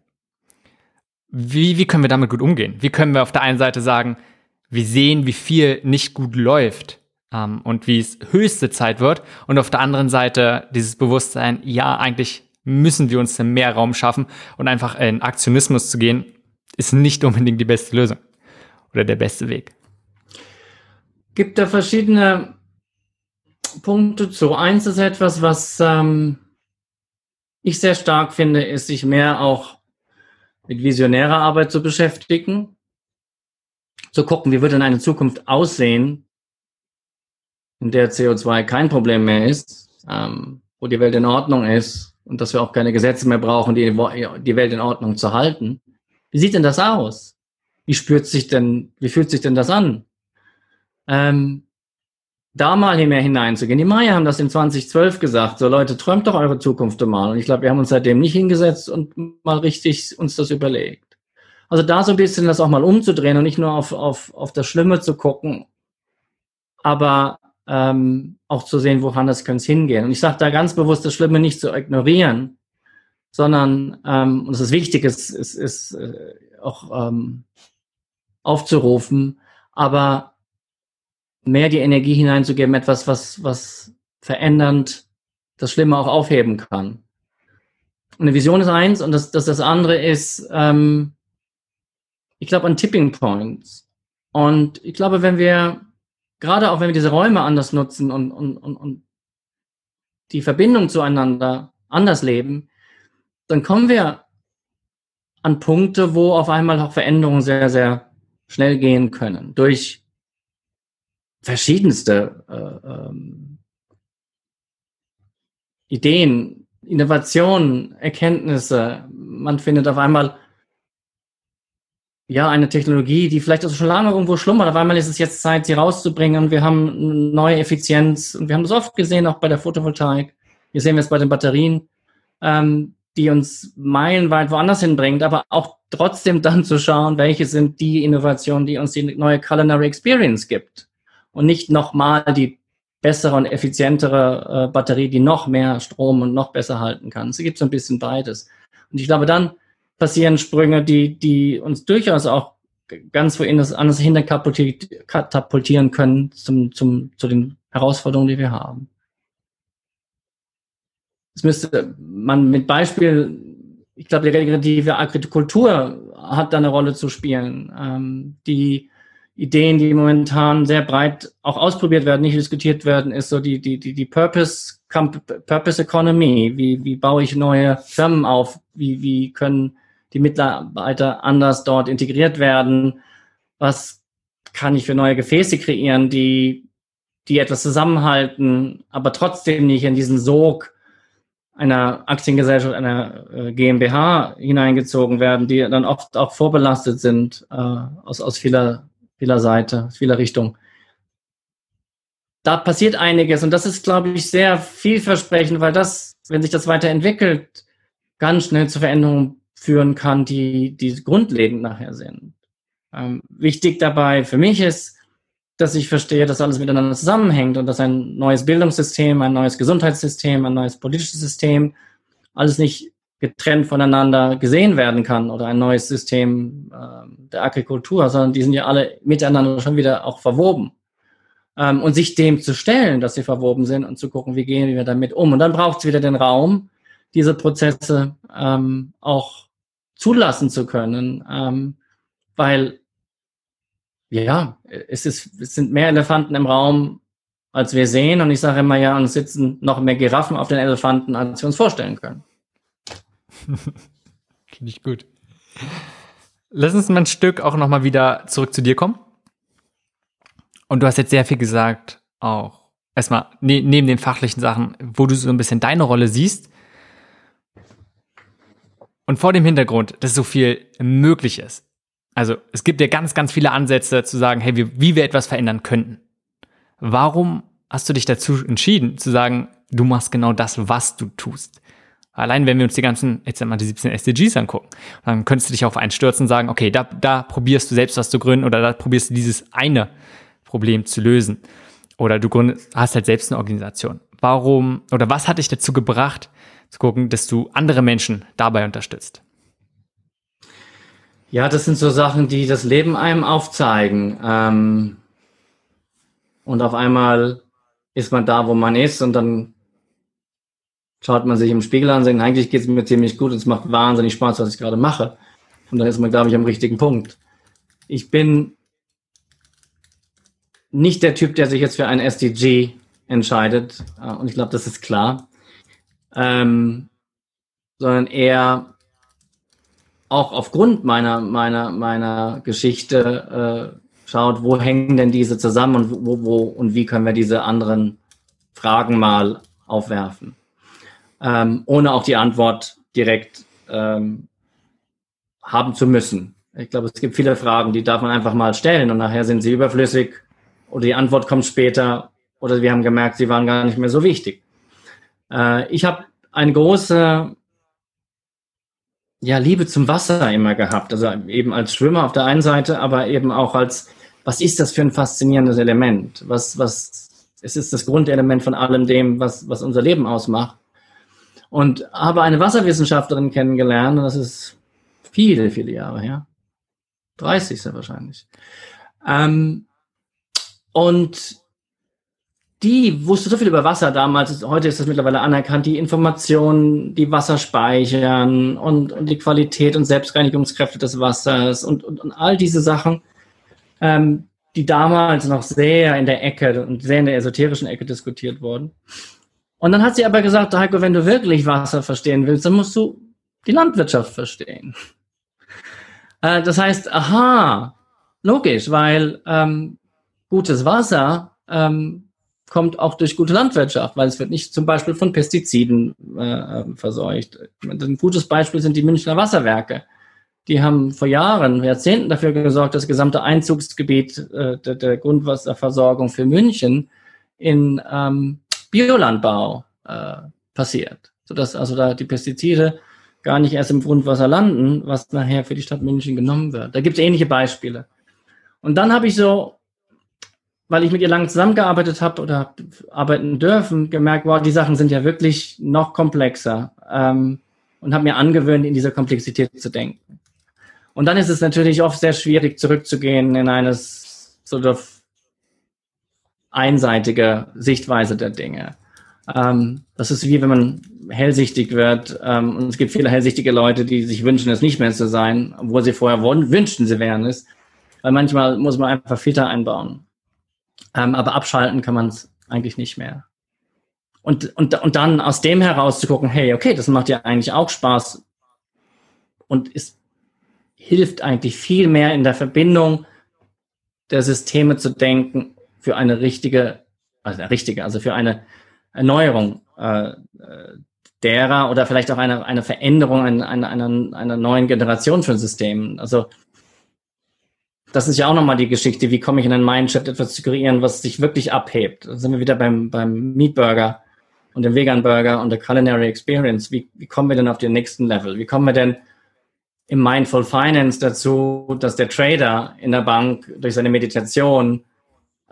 Wie, wie können wir damit gut umgehen? Wie können wir auf der einen Seite sagen, wir sehen, wie viel nicht gut läuft ähm, und wie es höchste Zeit wird und auf der anderen Seite dieses Bewusstsein, ja, eigentlich müssen wir uns mehr Raum schaffen und einfach in Aktionismus zu gehen, ist nicht unbedingt die beste Lösung oder der beste Weg. Gibt da verschiedene Punkte zu. Eins ist etwas, was ähm, ich sehr stark finde, ist, sich mehr auch mit visionärer Arbeit zu beschäftigen, zu gucken, wie wird denn eine Zukunft aussehen, in der CO2 kein Problem mehr ist, ähm, wo die Welt in Ordnung ist und dass wir auch keine Gesetze mehr brauchen, die die Welt in Ordnung zu halten. Wie sieht denn das aus? Wie spürt sich denn, wie fühlt sich denn das an? Ähm, da mal mehr hineinzugehen. Die Maya haben das in 2012 gesagt. So Leute, träumt doch eure Zukunft mal. Und ich glaube, wir haben uns seitdem nicht hingesetzt und mal richtig uns das überlegt. Also da so ein bisschen das auch mal umzudrehen und nicht nur auf, auf, auf das Schlimme zu gucken, aber ähm, auch zu sehen, woran das könnte hingehen. Und ich sage da ganz bewusst, das Schlimme nicht zu ignorieren, sondern, ähm, und es ist wichtig, es ist, ist äh, auch ähm, aufzurufen, aber mehr die Energie hineinzugeben, etwas, was, was verändernd das Schlimme auch aufheben kann. Eine Vision ist eins und das, das, das andere ist, ähm, ich glaube, an Tipping Points. Und ich glaube, wenn wir, gerade auch wenn wir diese Räume anders nutzen und, und, und, und die Verbindung zueinander anders leben, dann kommen wir an Punkte, wo auf einmal auch Veränderungen sehr, sehr schnell gehen können. Durch verschiedenste äh, ähm, Ideen, Innovationen, Erkenntnisse. Man findet auf einmal ja eine Technologie, die vielleicht auch schon lange irgendwo schlummert. Auf einmal ist es jetzt Zeit, sie rauszubringen. Wir haben neue Effizienz. Und wir haben das oft gesehen, auch bei der Photovoltaik. Wir sehen es bei den Batterien, ähm, die uns meilenweit woanders hinbringt, aber auch trotzdem dann zu schauen, welche sind die Innovationen, die uns die neue Culinary Experience gibt und nicht nochmal die bessere und effizientere äh, Batterie, die noch mehr Strom und noch besser halten kann. Es gibt so ein bisschen beides. Und ich glaube, dann passieren Sprünge, die, die uns durchaus auch ganz woanders anders hinter katapultieren können zum, zum, zu den Herausforderungen, die wir haben. Es müsste man mit Beispiel, ich glaube, die regenerative Agrikultur hat da eine Rolle zu spielen. Ähm, die Ideen, die momentan sehr breit auch ausprobiert werden, nicht diskutiert werden, ist so die, die, die, die Purpose, Purpose Economy. Wie, wie baue ich neue Firmen auf? Wie, wie können die Mitarbeiter anders dort integriert werden? Was kann ich für neue Gefäße kreieren, die, die etwas zusammenhalten, aber trotzdem nicht in diesen Sog einer Aktiengesellschaft, einer äh, GmbH hineingezogen werden, die dann oft auch vorbelastet sind äh, aus, aus vieler, vieler Seite, vieler Richtung. Da passiert einiges und das ist, glaube ich, sehr vielversprechend, weil das, wenn sich das weiterentwickelt, ganz schnell zu Veränderungen führen kann, die, die grundlegend nachher sind. Ähm, wichtig dabei für mich ist, dass ich verstehe, dass alles miteinander zusammenhängt und dass ein neues Bildungssystem, ein neues Gesundheitssystem, ein neues politisches System alles nicht getrennt voneinander gesehen werden kann oder ein neues System äh, der Agrikultur, sondern die sind ja alle miteinander schon wieder auch verwoben. Ähm, und sich dem zu stellen, dass sie verwoben sind und zu gucken, wie gehen wir damit um. Und dann braucht es wieder den Raum, diese Prozesse ähm, auch zulassen zu können, ähm, weil ja, es, ist, es sind mehr Elefanten im Raum, als wir sehen. Und ich sage immer, ja, uns sitzen noch mehr Giraffen auf den Elefanten, als wir uns vorstellen können. <laughs> Finde ich gut. Lass uns mal ein Stück auch nochmal wieder zurück zu dir kommen. Und du hast jetzt sehr viel gesagt, auch erstmal ne, neben den fachlichen Sachen, wo du so ein bisschen deine Rolle siehst. Und vor dem Hintergrund, dass so viel möglich ist. Also es gibt ja ganz, ganz viele Ansätze zu sagen, hey, wie, wie wir etwas verändern könnten. Warum hast du dich dazu entschieden, zu sagen, du machst genau das, was du tust? Allein wenn wir uns die ganzen, jetzt mal die 17 SDGs angucken, dann könntest du dich auf einen stürzen und sagen, okay, da, da probierst du selbst was zu gründen oder da probierst du dieses eine Problem zu lösen. Oder du gründest, hast halt selbst eine Organisation. Warum oder was hat dich dazu gebracht, zu gucken, dass du andere Menschen dabei unterstützt? Ja, das sind so Sachen, die das Leben einem aufzeigen. Ähm, und auf einmal ist man da, wo man ist und dann schaut man sich im Spiegel an und sagt, eigentlich geht es mir ziemlich gut, es macht wahnsinnig Spaß, was ich gerade mache. Und dann ist man, glaube ich, am richtigen Punkt. Ich bin nicht der Typ, der sich jetzt für ein SDG entscheidet. Äh, und ich glaube, das ist klar. Ähm, sondern eher auch aufgrund meiner, meiner, meiner Geschichte äh, schaut, wo hängen denn diese zusammen und wo, wo und wie können wir diese anderen Fragen mal aufwerfen. Ähm, ohne auch die Antwort direkt ähm, haben zu müssen. Ich glaube, es gibt viele Fragen, die darf man einfach mal stellen und nachher sind sie überflüssig oder die Antwort kommt später oder wir haben gemerkt, sie waren gar nicht mehr so wichtig. Äh, ich habe eine große ja, Liebe zum Wasser immer gehabt. Also eben als Schwimmer auf der einen Seite, aber eben auch als, was ist das für ein faszinierendes Element? Was, was, es ist das Grundelement von allem dem, was, was unser Leben ausmacht. Und habe eine Wasserwissenschaftlerin kennengelernt, und das ist viele, viele Jahre her. 30 sehr wahrscheinlich. Ähm, und die wusste so viel über Wasser damals, heute ist das mittlerweile anerkannt, die Informationen, die Wasser speichern und, und die Qualität und Selbstreinigungskräfte des Wassers und, und, und all diese Sachen, ähm, die damals noch sehr in der Ecke und sehr in der esoterischen Ecke diskutiert wurden. Und dann hat sie aber gesagt, Heiko, wenn du wirklich Wasser verstehen willst, dann musst du die Landwirtschaft verstehen. <laughs> Äh, das heißt, aha, logisch, weil ähm, gutes Wasser ähm, kommt auch durch gute Landwirtschaft, weil es wird nicht zum Beispiel von Pestiziden äh, verseucht. Ein gutes Beispiel sind die Münchner Wasserwerke. Die haben vor Jahren, Jahrzehnten dafür gesorgt, das gesamte Einzugsgebiet äh, der, der, Grundwasserversorgung für München in ähm, Biolandbau äh, passiert, sodass also da die Pestizide gar nicht erst im Grundwasser landen, was nachher für die Stadt München genommen wird. Da gibt es ähnliche Beispiele. Und dann habe ich so weil ich mit ihr lange zusammengearbeitet habe oder arbeiten dürfen, gemerkt, wow, die Sachen sind ja wirklich noch komplexer. Ähm, und habe mir angewöhnt, in dieser Komplexität zu denken. Und dann ist es natürlich oft sehr schwierig, zurückzugehen in eine sort of einseitige Sichtweise der Dinge. Ähm, das ist wie wenn man hellsichtig wird. Ähm, und es gibt viele hellsichtige Leute, die sich wünschen, es nicht mehr zu sein, obwohl sie vorher wollen, wünschten, sie wären es. Weil manchmal muss man einfach Filter einbauen. Ähm, aber abschalten kann man es eigentlich nicht mehr. Und, und, und dann aus dem heraus zu gucken, hey, okay, das macht ja eigentlich auch Spaß und es hilft eigentlich viel mehr in der Verbindung der Systeme zu denken für eine richtige, also richtige, also für eine Erneuerung äh, derer oder vielleicht auch eine, eine Veränderung einer, einer, einer, einer neuen Generation von Systemen. Also das ist ja auch nochmal die Geschichte, wie komme ich in ein Mindset, etwas zu kreieren, was sich wirklich abhebt. Da sind wir wieder beim, beim Meat Burger und dem Vegan Burger und der Culinary Experience. Wie, wie kommen wir denn auf den nächsten Level? Wie kommen wir denn im Mindful Finance dazu, dass der Trader in der Bank durch seine Meditation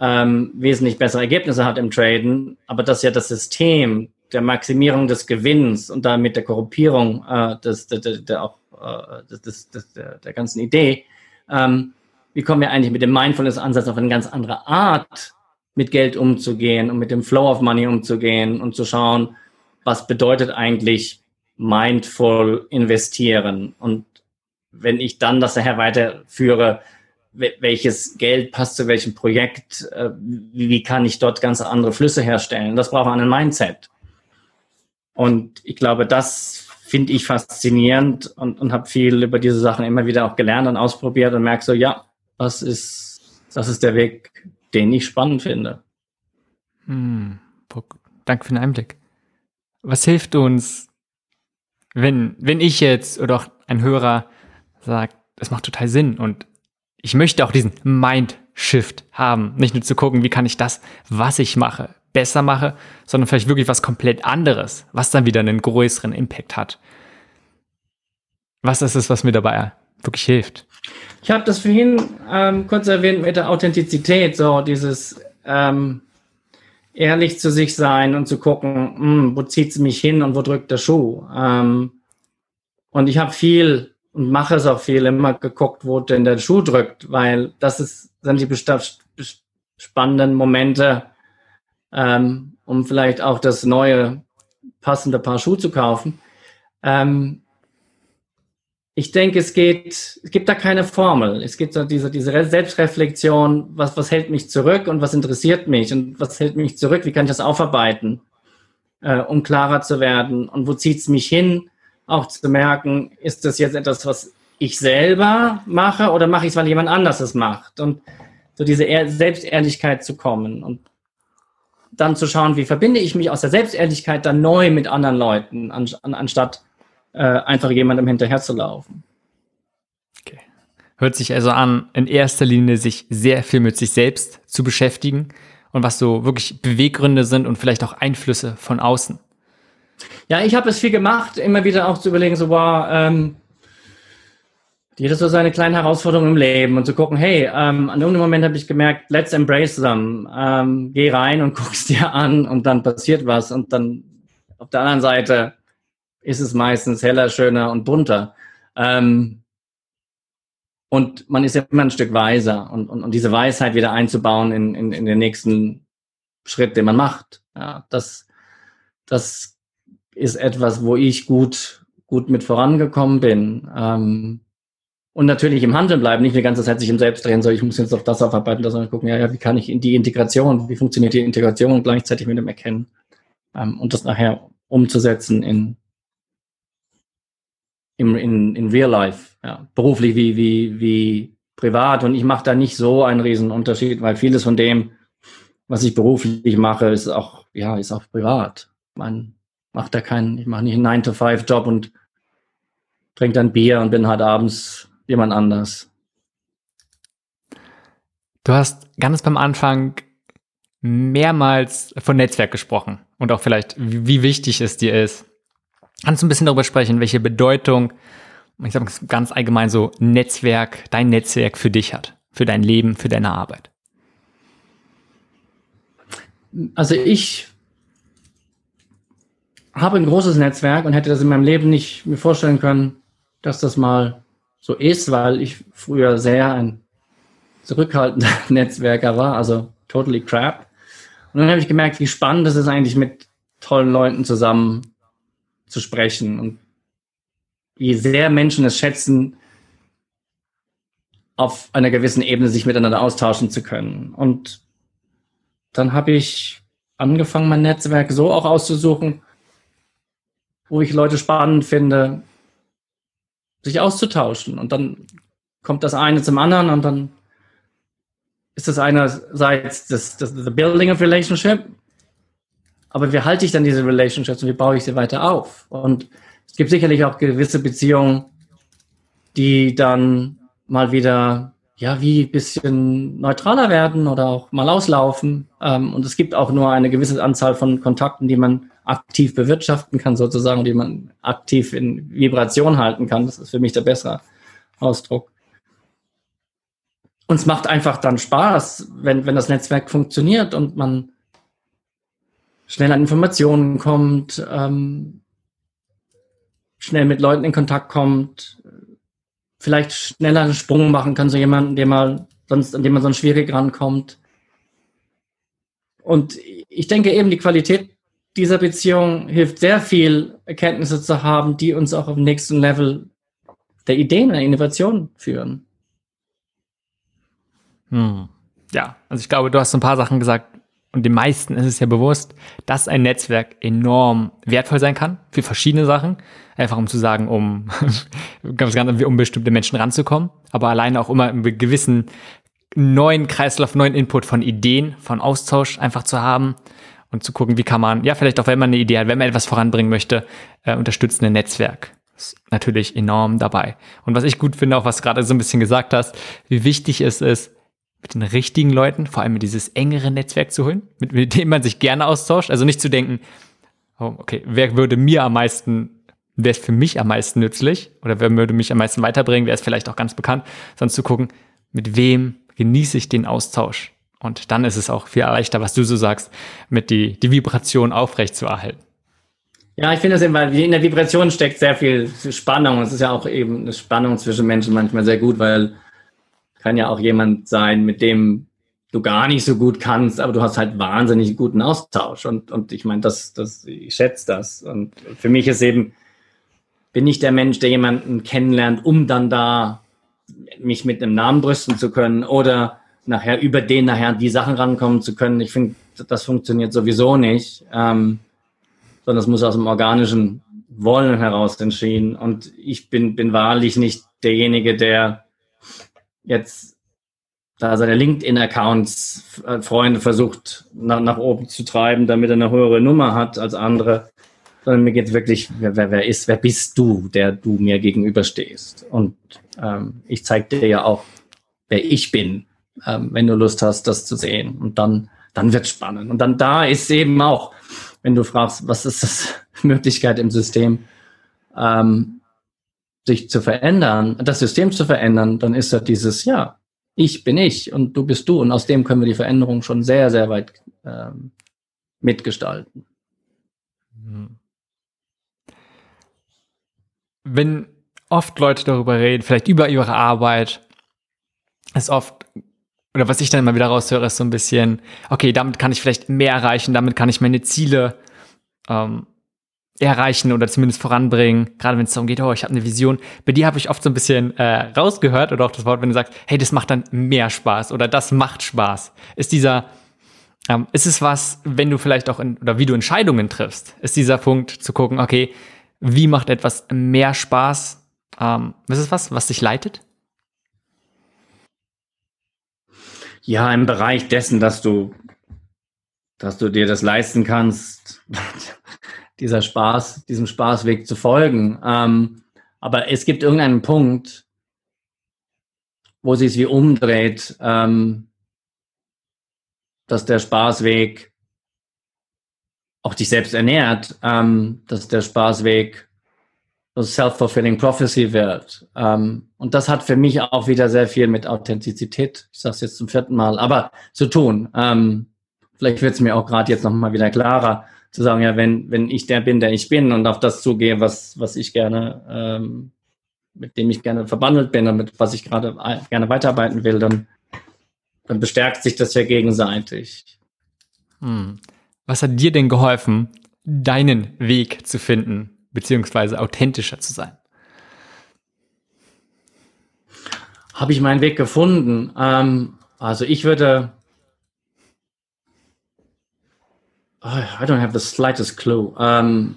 ähm, wesentlich bessere Ergebnisse hat im Traden, aber dass ja das System der Maximierung des Gewinns und damit der Korrumpierung äh, des, der, der, auch, äh, des, des, der, der ganzen Idee. Ähm, wie kommen wir eigentlich mit dem Mindfulness-Ansatz auf eine ganz andere Art mit Geld umzugehen und mit dem Flow of Money umzugehen und zu schauen, was bedeutet eigentlich mindful investieren? Und wenn ich dann das nachher weiterführe, welches Geld passt zu welchem Projekt, äh, wie kann ich dort ganz andere Flüsse herstellen. Das braucht man ein Mindset. Und ich glaube, das finde ich faszinierend und, und habe viel über diese Sachen immer wieder auch gelernt und ausprobiert und merke so, ja, das ist, das ist der Weg, den ich spannend finde. Hm, danke für den Einblick. Was hilft uns, wenn, wenn ich jetzt oder auch ein Hörer sagt, das macht total Sinn und ich möchte auch diesen Mind-Shift haben. Nicht nur zu gucken, wie kann ich das, was ich mache, besser mache, sondern vielleicht wirklich was komplett anderes, was dann wieder einen größeren Impact hat. Was ist es, was mir dabei wirklich hilft? Ich habe das vorhin ähm, kurz erwähnt mit der Authentizität, so dieses ähm, ehrlich zu sich sein und zu gucken, mh, hm, wo zieht es mich hin und wo drückt der Schuh. Ähm, und ich habe viel und mache es auch viel immer geguckt, wo denn der Schuh drückt, weil das ist, sind die spannenden Momente, ähm, um vielleicht auch das neue passende Paar Schuhe zu kaufen. Ähm, ich denke, es geht, es gibt da keine Formel. Es gibt so diese, diese Selbstreflexion, was, was hält mich zurück und was interessiert mich und was hält mich zurück, wie kann ich das aufarbeiten, äh, um klarer zu werden und wo zieht es mich hin, auch zu merken, ist das jetzt etwas, was ich selber mache oder mache ich es, weil jemand anders es macht und so diese Selbstehrlichkeit zu kommen und dann zu schauen, wie verbinde ich mich aus der Selbstehrlichkeit dann neu mit anderen Leuten, an, an, anstatt äh, einfach jemandem hinterherzulaufen. Okay. Hört sich also an, in erster Linie sich sehr viel mit sich selbst zu beschäftigen und was so wirklich Beweggründe sind und vielleicht auch Einflüsse von außen. Ja, ich habe es viel gemacht, immer wieder auch zu überlegen, so wow, ähm, jeder so seine kleinen Herausforderungen im Leben und zu gucken, hey, ähm, an irgendeinem Moment habe ich gemerkt, let's embrace them. Ähm, geh rein und <laughs> guck's dir an und dann passiert was und dann auf der anderen Seite ist es meistens heller, schöner und bunter. Ähm, und man ist ja immer ein Stück weiser und, und, und diese Weisheit wieder einzubauen in, in, in den nächsten Schritt, den man macht. Ja, das, das ist etwas, wo ich gut, gut mit vorangekommen bin. Ähm, und natürlich im Handeln bleiben, nicht die ganze Zeit sich im Selbst drehen, so ich muss jetzt auf das aufarbeiten, sondern gucken, ja, ja, wie kann ich in die Integration, wie funktioniert die Integration gleichzeitig mit dem Erkennen ähm, und das nachher umzusetzen in, im, in, in Real Life, ja, beruflich wie, wie, wie privat. Und ich mache da nicht so einen riesen Unterschied, weil vieles von dem, was ich beruflich mache, ist auch, ja, ist auch privat. Man macht da keinen, ich mache nicht einen 9-to-5-Job und trinke dann Bier und bin halt abends jemand anders. Du hast ganz beim Anfang mehrmals von Netzwerk gesprochen und auch vielleicht, wie wichtig es dir ist. Kannst du ein bisschen darüber sprechen, welche Bedeutung, ich sage ganz allgemein so, Netzwerk, dein Netzwerk für dich hat, für dein Leben, für deine Arbeit? Also ich habe ein großes Netzwerk und hätte das in meinem Leben nicht mir vorstellen können, dass das mal so ist, weil ich früher sehr ein zurückhaltender <laughs> Netzwerker war, also totally crap. Und dann habe ich gemerkt, wie spannend es ist eigentlich mit tollen Leuten zusammen zu sprechen und wie sehr Menschen es schätzen, auf einer gewissen Ebene sich miteinander austauschen zu können. Und dann habe ich angefangen, mein Netzwerk so auch auszusuchen, wo ich Leute spannend finde, sich auszutauschen. Und dann kommt das eine zum anderen und dann ist das einerseits das, das the building of relationship, aber wie halte ich dann diese relationships und wie baue ich sie weiter auf? Und es gibt sicherlich auch gewisse Beziehungen, die dann mal wieder ja wie ein bisschen neutraler werden oder auch mal auslaufen. Ähm, und es gibt auch nur eine gewisse Anzahl von Kontakten, die man aktiv bewirtschaften kann, sozusagen, die man aktiv in Vibration halten kann. Das ist für mich der bessere Ausdruck. Und es macht einfach dann Spaß, wenn, wenn das Netzwerk funktioniert und man schnell an Informationen kommt, ähm, schnell mit Leuten in Kontakt kommt, vielleicht schneller einen Sprung machen kann, so jemanden, der mal sonst, an dem man sonst schwierig rankommt. Und ich denke eben, die Qualität dieser Beziehung hilft sehr viel, Erkenntnisse zu haben, die uns auch auf dem nächsten Level der Ideen, der Innovation führen. Hm. Ja, also ich glaube, du hast ein paar Sachen gesagt und den meisten ist es ja bewusst, dass ein Netzwerk enorm wertvoll sein kann für verschiedene Sachen. Einfach um zu sagen, um <laughs> ganz ganz um bestimmte Menschen ranzukommen, aber alleine auch immer einen gewissen neuen Kreislauf, neuen Input von Ideen, von Austausch einfach zu haben und zu gucken, wie kann man, ja, vielleicht auch wenn man eine Idee hat, wenn man etwas voranbringen möchte, äh, unterstützende Netzwerk. ist natürlich enorm dabei. Und was ich gut finde, auch was du gerade so ein bisschen gesagt hast, wie wichtig es ist, mit den richtigen Leuten, vor allem dieses engere Netzwerk zu holen, mit, mit dem man sich gerne austauscht. Also nicht zu denken, oh, okay, wer würde mir am meisten, wer ist für mich am meisten nützlich oder wer würde mich am meisten weiterbringen, wer ist vielleicht auch ganz bekannt, sondern zu gucken, mit wem genieße ich den Austausch. Und dann ist es auch viel leichter, was du so sagst, mit die, die Vibration aufrecht zu erhalten. Ja, ich finde es eben, weil in der Vibration steckt sehr viel Spannung. Es ist ja auch eben eine Spannung zwischen Menschen manchmal sehr gut, weil kann ja auch jemand sein, mit dem du gar nicht so gut kannst, aber du hast halt wahnsinnig guten Austausch. Und, und ich meine, das, das, ich schätze das. Und für mich ist eben, bin ich der Mensch, der jemanden kennenlernt, um dann da mich mit einem Namen brüsten zu können oder nachher über den nachher die Sachen rankommen zu können. Ich finde, das funktioniert sowieso nicht, ähm, sondern es muss aus dem organischen Wollen heraus entstehen. Und ich bin, bin wahrlich nicht derjenige, der jetzt da seine LinkedIn-Accounts, äh, Freunde versucht nach, nach oben zu treiben, damit er eine höhere Nummer hat als andere, sondern mir geht wirklich, wer, wer, wer ist, wer bist du, der du mir gegenüberstehst? Und ähm, ich zeige dir ja auch, wer ich bin, ähm, wenn du Lust hast, das zu sehen. Und dann, dann wird spannend. Und dann da ist eben auch, wenn du fragst, was ist das <laughs> Möglichkeit im System, ähm, sich zu verändern, das System zu verändern, dann ist das dieses, ja, ich bin ich und du bist du. Und aus dem können wir die Veränderung schon sehr, sehr weit ähm, mitgestalten. Wenn oft Leute darüber reden, vielleicht über ihre Arbeit, ist oft, oder was ich dann immer wieder raushöre, ist so ein bisschen, okay, damit kann ich vielleicht mehr erreichen, damit kann ich meine Ziele ähm, erreichen oder zumindest voranbringen, gerade wenn es darum geht, oh, ich habe eine Vision. Bei dir habe ich oft so ein bisschen äh, rausgehört oder auch das Wort, wenn du sagst, hey, das macht dann mehr Spaß oder das macht Spaß. Ist dieser, ähm, ist es was, wenn du vielleicht auch in, oder wie du Entscheidungen triffst, ist dieser Punkt zu gucken, okay, wie macht etwas mehr Spaß? Ähm, ist es was, was dich leitet? Ja, im Bereich dessen, dass du, dass du dir das leisten kannst, <laughs> dieser Spaß, diesem Spaßweg zu folgen. Ähm, aber es gibt irgendeinen Punkt, wo sie es wie umdreht, ähm, dass der Spaßweg auch dich selbst ernährt, ähm, dass der Spaßweg self-fulfilling prophecy wird. Ähm, und das hat für mich auch wieder sehr viel mit Authentizität, ich sage es jetzt zum vierten Mal, aber zu tun. Ähm, vielleicht wird es mir auch gerade jetzt nochmal wieder klarer zu sagen, ja, wenn, wenn ich der bin, der ich bin und auf das zugehe, was, was ich gerne, ähm, mit dem ich gerne verbandelt bin und mit was ich gerade gerne weiterarbeiten will, dann, dann bestärkt sich das ja gegenseitig. Hm. Was hat dir denn geholfen, deinen Weg zu finden, beziehungsweise authentischer zu sein? Habe ich meinen Weg gefunden? Ähm, also ich würde I don't have the slightest clue. Ähm,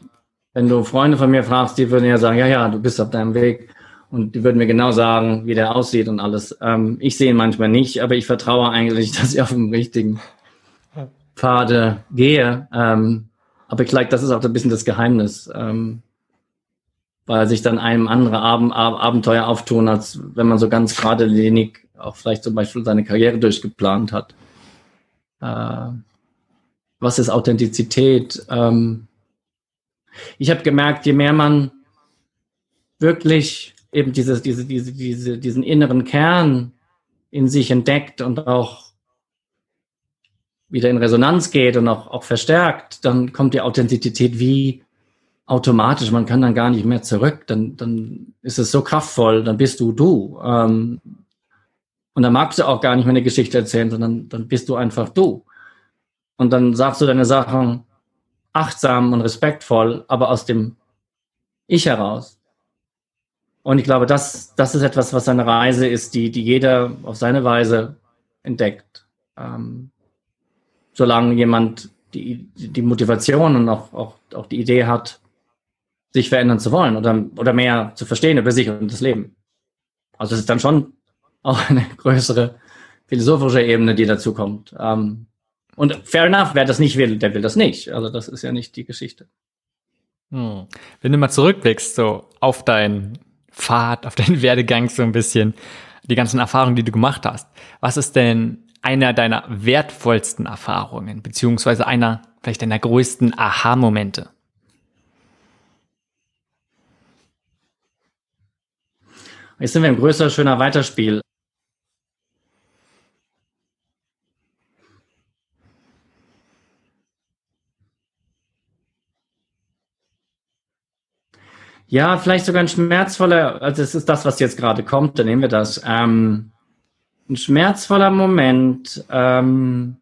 wenn du Freunde von mir fragst, die würden ja sagen, ja, ja, du bist auf deinem Weg. Und die würden mir genau sagen, wie der aussieht und alles. Ähm, ich sehe ihn manchmal nicht, aber ich vertraue eigentlich, <laughs> dass ich auf dem richtigen Pfade gehe. Ähm, aber vielleicht, das ist auch ein bisschen das Geheimnis, ähm, weil sich dann einem andere Ab Ab Abenteuer auftun, als wenn man so ganz geradlinig auch vielleicht zum Beispiel seine Karriere durchgeplant hat. Äh, was ist Authentizität? Ähm, ich habe gemerkt, je mehr man wirklich eben dieses, diese, diese, diese, diesen inneren Kern in sich entdeckt und auch wieder in Resonanz geht und auch, auch verstärkt, dann kommt die Authentizität wie automatisch. Man kann dann gar nicht mehr zurück. Dann, dann ist es so kraftvoll, dann bist du du. Ähm, und dann magst du auch gar nicht mehr eine Geschichte erzählen, sondern dann bist du einfach du. Und dann sagst du deine Sachen achtsam und respektvoll, aber aus dem Ich heraus. Und ich glaube, das, das ist etwas, was eine Reise ist, die, die jeder auf seine Weise entdeckt. Ähm, solange jemand die, die Motivation und auch, auch, auch die Idee hat, sich verändern zu wollen oder, oder mehr zu verstehen über sich und das Leben. Also es ist dann schon auch <laughs> eine größere philosophische Ebene, die dazu kommt. Ähm, und fair enough, wer das nicht will, der will das nicht. Also das ist ja nicht die Geschichte. Hm. Wenn du mal zurückblickst, so auf deinen Pfad, auf deinen <laughs> Werdegang so ein bisschen, die ganzen Erfahrungen, die du gemacht hast, was ist denn einer deiner wertvollsten Erfahrungen, beziehungsweise einer vielleicht deiner größten Aha-Momente? Jetzt sind wir im größer, schöner Weiterspiel. Ja, vielleicht sogar ein schmerzvoller, also es ist das, was jetzt gerade kommt, dann nehmen wir das. Ähm, ein schmerzvoller Moment, ähm,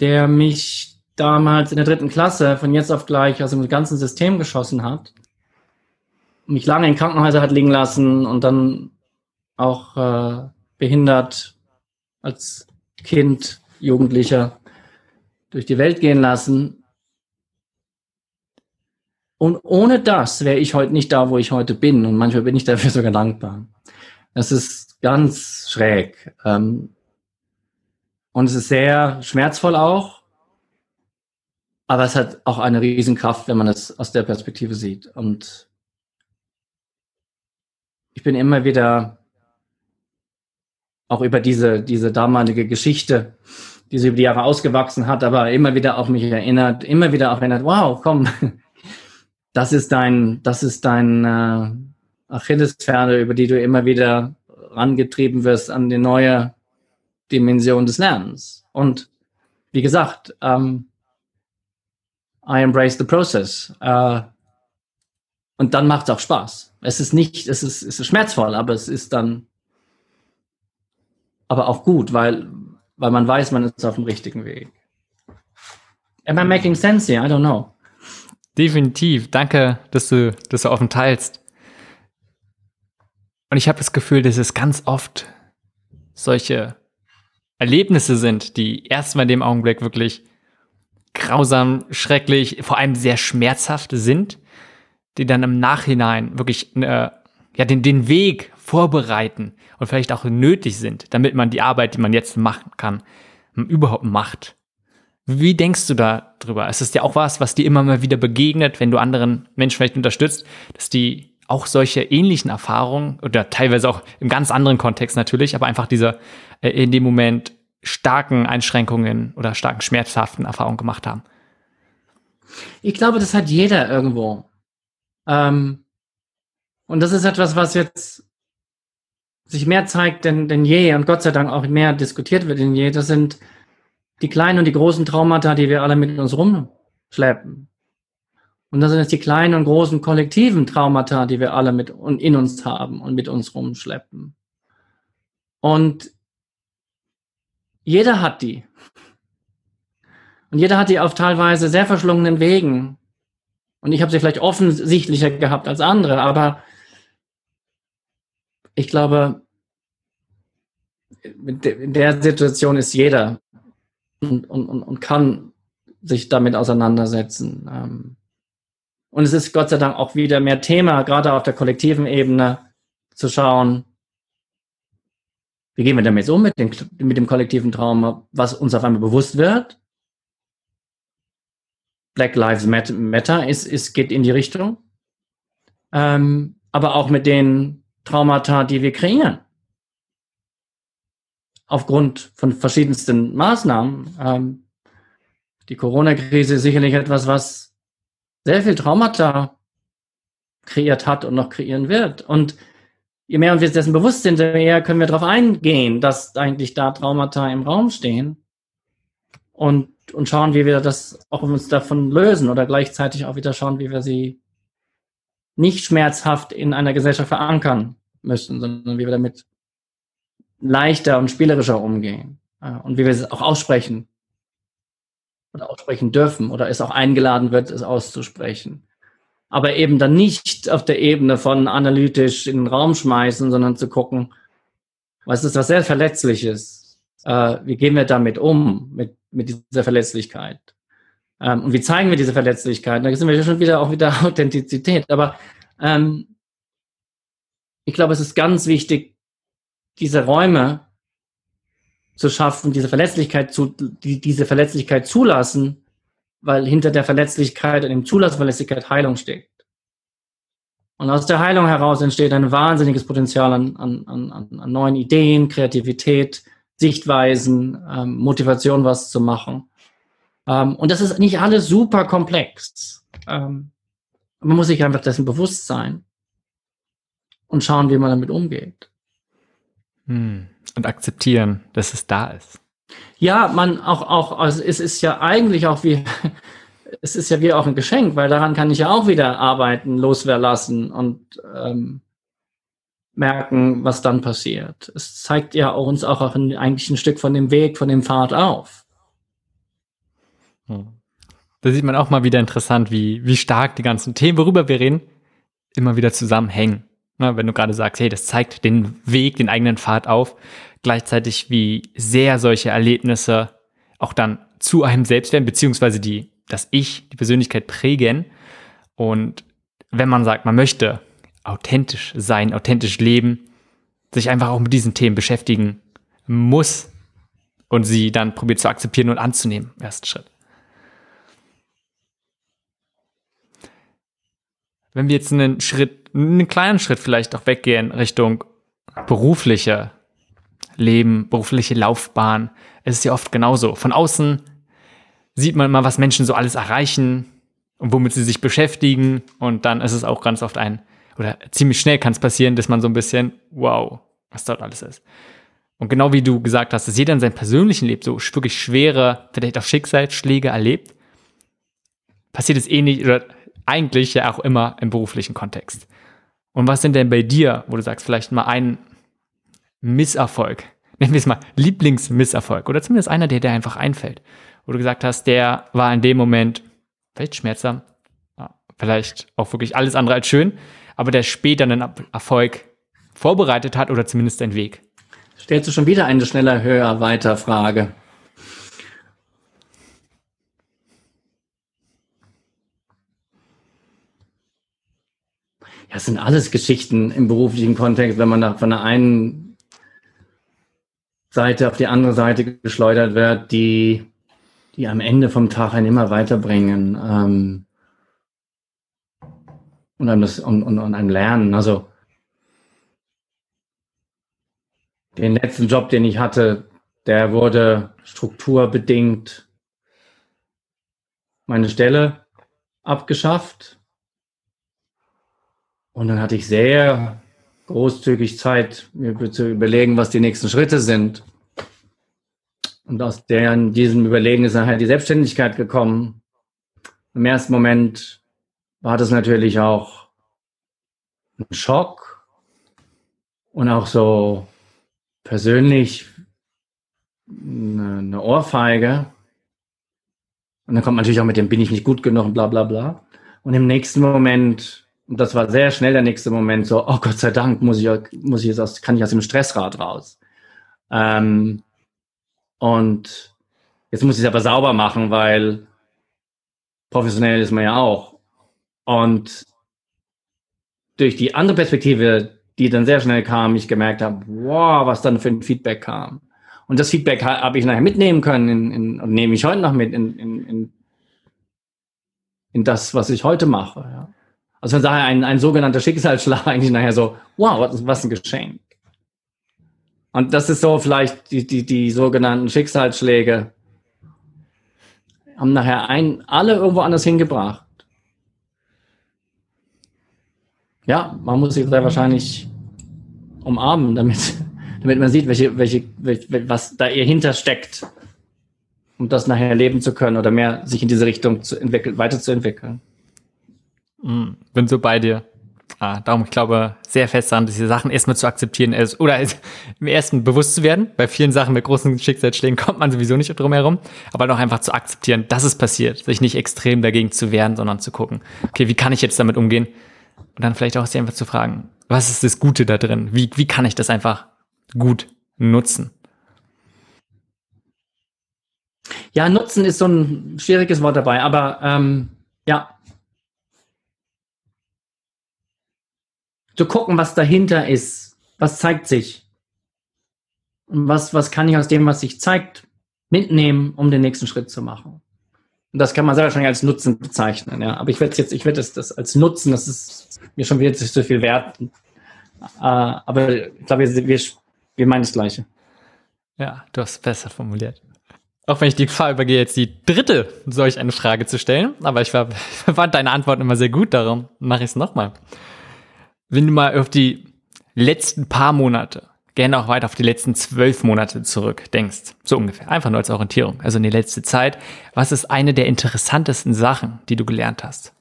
der mich damals in der dritten Klasse von jetzt auf gleich aus dem ganzen System geschossen hat. Mich lange in Krankenhäuser hat liegen lassen und dann auch äh, behindert als Kind, Jugendlicher durch die Welt gehen lassen. Und ohne das wäre ich heute nicht da, wo ich heute bin. Und manchmal bin ich dafür sogar dankbar. Das ist ganz schräg. Ähm, und es ist sehr schmerzvoll auch. Aber es hat auch eine Riesenkraft, wenn man es aus der Perspektive sieht. Und ich bin immer wieder auch über diese, diese damalige Geschichte, die sich über die Jahre ausgewachsen hat, aber immer wieder auch mich erinnert, immer wieder auch erinnert, wow, komm, <laughs> das ist dein, das ist dein äh, über die du immer wieder rangetrieben wirst an die neue Dimension des Lernens. Und wie gesagt, ähm, I embrace the process. Äh, und dann macht es auch Spaß. Es ist nicht, es ist, es ist schmerzvoll, aber es ist dann aber auch gut, weil, weil man weiß, man ist auf dem richtigen Weg. Am I making sense here? I don't know. Definitiv. Danke, dass du das so offen teilst. Und ich habe das Gefühl, dass es ganz oft solche Erlebnisse sind, die erstmal in dem Augenblick wirklich grausam, schrecklich, vor allem sehr schmerzhaft sind, die dann im Nachhinein wirklich äh, ja, den, den Weg vorbereiten und vielleicht auch nötig sind, damit man die Arbeit, die man jetzt machen kann, überhaupt macht. Wie denkst du da drüber? Ist es ja auch was, was dir immer mal wieder begegnet, wenn du anderen Menschen vielleicht unterstützt, dass die auch solche ähnlichen Erfahrungen oder teilweise auch im ganz anderen Kontext natürlich, aber einfach diese äh, in dem Moment starken Einschränkungen oder starken schmerzhaften Erfahrungen gemacht haben? Ich glaube, das hat jeder irgendwo. Ähm, und das ist etwas, was jetzt sich mehr zeigt denn, denn je und Gott sei Dank auch mehr diskutiert wird denn je. Das sind die kleinen und die großen Traumata, die wir alle mit uns rum, schleppen. Und das sind jetzt die kleinen und großen kollektiven Traumata, die wir alle mit in uns haben und mit uns rumschleppen. Und jeder hat die. Und jeder hat die auf teilweise sehr verschlungenen Wegen. Und ich habe sie vielleicht offensichtlicher gehabt als andere, aber ich glaube, in der Situation ist jeder und, und, und kann sich damit auseinandersetzen. Und es ist Gott sei Dank auch wieder mehr Thema, gerade auf der kollektiven Ebene, zu schauen, wie gehen wir damit jetzt um mit dem, mit dem kollektiven Trauma, was uns auf einmal bewusst wird. Black Lives Matter ist, ist, geht in die Richtung. Ähm, aber auch mit den Traumata, die wir kreieren. Aufgrund von verschiedensten Maßnahmen. Ähm, die Corona-Krise ist sicherlich etwas, was sehr viel Traumata kreiert hat und noch kreieren wird. Und je mehr uns dessen bewusst sind, je mehr können wir darauf eingehen, dass eigentlich da Traumata im Raum stehen und, und schauen, wie wir das auch uns davon lösen oder gleichzeitig auch wieder schauen, wie wir sie nicht schmerzhaft in einer Gesellschaft verankern müssen, sondern wie wir damit leichter und spielerischer umgehen äh, und wie wir es auch aussprechen oder aussprechen dürfen oder es auch eingeladen wird, es auszusprechen. Aber eben dann nicht auf der Ebene von analytisch in den Raum schmeißen, sondern zu gucken, was ist was sehr Verletzliches? Äh, wie gehen wir damit um, mit, mit dieser Verletzlichkeit? Ähm, und wie zeigen wir diese Verletzlichkeit? Da sind wir schon wieder auch wieder <laughs> Authentizität. Aber ähm, ich glaube, es ist ganz wichtig, diese Räume zu schaffen, diese Verletzlichkeit zu, die, diese Verletzlichkeit zulassen, weil hinter der Verletzlichkeit und dem Zulassen Verletzlichkeit Heilung steckt. Und aus der Heilung heraus entsteht ein wahnsinniges Potenzial an, an, an, an neuen Ideen, Kreativität, Sichtweisen, ähm, Motivation, was zu machen. Ähm, und das ist nicht alles super komplex. Ähm, man muss sich einfach dessen bewusst sein und schauen, wie man damit umgeht. Hm und akzeptieren, dass es da ist. Ja, man auch, auch, also es ist ja eigentlich auch wie, <laughs> es ist ja wie auch ein Geschenk, weil daran kann ich ja auch wieder arbeiten, loswerden und ähm, merken, was dann passiert. Es zeigt ja auch uns auch ein, eigentlich ein Stück von dem Weg, von dem Pfad auf. Hm. Da sieht man auch mal wieder interessant, wie, wie stark die ganzen Themen, worüber wir reden, immer wieder zusammenhängen. Na, wenn du gerade sagst, hey, das zeigt den Weg, den eigenen Pfad auf, gleichzeitig wie sehr solche Erlebnisse auch dann zu einem selbst werden, beziehungsweise die, das Ich, die Persönlichkeit prägen. Und wenn man sagt, man möchte authentisch sein, authentisch leben, sich einfach auch mit diesen Themen beschäftigen muss und sie dann probiert zu akzeptieren und anzunehmen, ersten Schritt. Wenn wir jetzt einen Schritt, einen kleinen Schritt vielleicht auch weggehen Richtung berufliche Leben, berufliche Laufbahn. Es ist ja oft genauso. Von außen sieht man mal, was Menschen so alles erreichen und womit sie sich beschäftigen. Und dann ist es auch ganz oft ein, oder ziemlich schnell kann es passieren, dass man so ein bisschen, wow, was dort alles ist. Und genau wie du gesagt hast, dass jeder in seinem persönlichen Leben so wirklich schwere, vielleicht auch Schicksalsschläge erlebt, passiert es ähnlich oder eigentlich ja auch immer im beruflichen Kontext. Und was sind denn bei dir, wo du sagst, vielleicht mal ein Misserfolg, nennen wir es mal Lieblingsmisserfolg oder zumindest einer, der dir einfach einfällt, wo du gesagt hast, der war in dem Moment vielleicht schmerzsam, vielleicht auch wirklich alles andere als schön, aber der später einen Erfolg vorbereitet hat oder zumindest einen Weg. Stellst du schon wieder eine schneller, höher, weiter Frage? Ja, es sind alles Geschichten im beruflichen Kontext, wenn man da von der einen Seite auf die andere Seite geschleudert wird, die, die am Ende vom Tag einen immer weiterbringen ähm, und, einem das, und, und, und einem Lernen. Also den letzten Job, den ich hatte, der wurde strukturbedingt meine Stelle abgeschafft. Und dann hatte ich sehr großzügig Zeit, mir zu überlegen, was die nächsten Schritte sind. Und aus deren, diesem Überlegen ist nachher die Selbstständigkeit gekommen. Im ersten Moment war das natürlich auch ein Schock und auch so persönlich eine, eine Ohrfeige. Und dann kommt natürlich auch mit dem, bin ich nicht gut genug und bla bla bla. Und im nächsten Moment, und das war sehr schnell der nächste Moment, so, oh Gott sei Dank, muss ich, muss ich jetzt aus, kann ich aus dem Stressrad raus. Ähm, und jetzt muss ich es aber sauber machen, weil professionell ist man ja auch. Und durch die andere Perspektive, die dann sehr schnell kam, ich gemerkt habe, wow, was dann für ein Feedback kam. Und das Feedback habe ich nachher mitnehmen können in, in, und nehme ich heute noch mit in, in, das, was ich heute mache. Ja. Also von daher ein, ein sogenannter Schicksalsschlag <laughs> eigentlich nachher so, wow, was, was ein Geschenk. Und das ist so vielleicht die, die, die sogenannten Schicksalsschläge haben nachher ein, alle irgendwo anders hingebracht. Ja, man muss sich sehr wahrscheinlich umarmen, damit, <laughs> damit man sieht, welche, welche, was da ihr hintersteckt, um das nachher leben zu können oder mehr sich in diese Richtung zu entwickeln, weiterzuentwickeln. Mm, bin so bei dir. Ah, darum, ich glaube sehr fest daran, diese Sachen erstmal zu akzeptieren ist, oder <laughs> im ersten bewusst zu werden. Bei vielen Sachen mit großen Schicksalsschlägen kommt man sowieso nicht drum herum, aber doch einfach zu akzeptieren, dass es passiert, sich nicht extrem dagegen zu wehren, sondern zu gucken, okay, wie kann ich jetzt damit umgehen? Und dann vielleicht auch sich einfach zu fragen, was ist das Gute da drin? Wie, wie kann ich das einfach gut nutzen? Ja, nutzen ist so ein schwieriges Wort dabei, aber ähm, ja, zu gucken, was dahinter ist, was zeigt sich. Was, was kann ich aus dem, was sich zeigt, mitnehmen, um den nächsten Schritt zu machen. Und das kann man sehr wahrscheinlich als Nutzen bezeichnen, ja. Aber ich werde jetzt, ich werde das, das als Nutzen, das ist mir schon wieder zu viel wert. Äh, aber ich glaube, wir, wir, wir meinen das Gleiche. Ja, du hast es besser formuliert. Auch wenn ich die Gefahr übergehe, jetzt die dritte solch eine Frage zu stellen. Aber ich war, <laughs> fand deine Antwort immer sehr gut, darum mache ich es nochmal wenn du mal auf die letzten paar Monate, gerne auch weiter auf die letzten zwölf Monate zurück denkst, so ungefähr, einfach nur als Orientierung, also in die letzte Zeit, was ist eine der interessantesten Sachen, die du gelernt hast?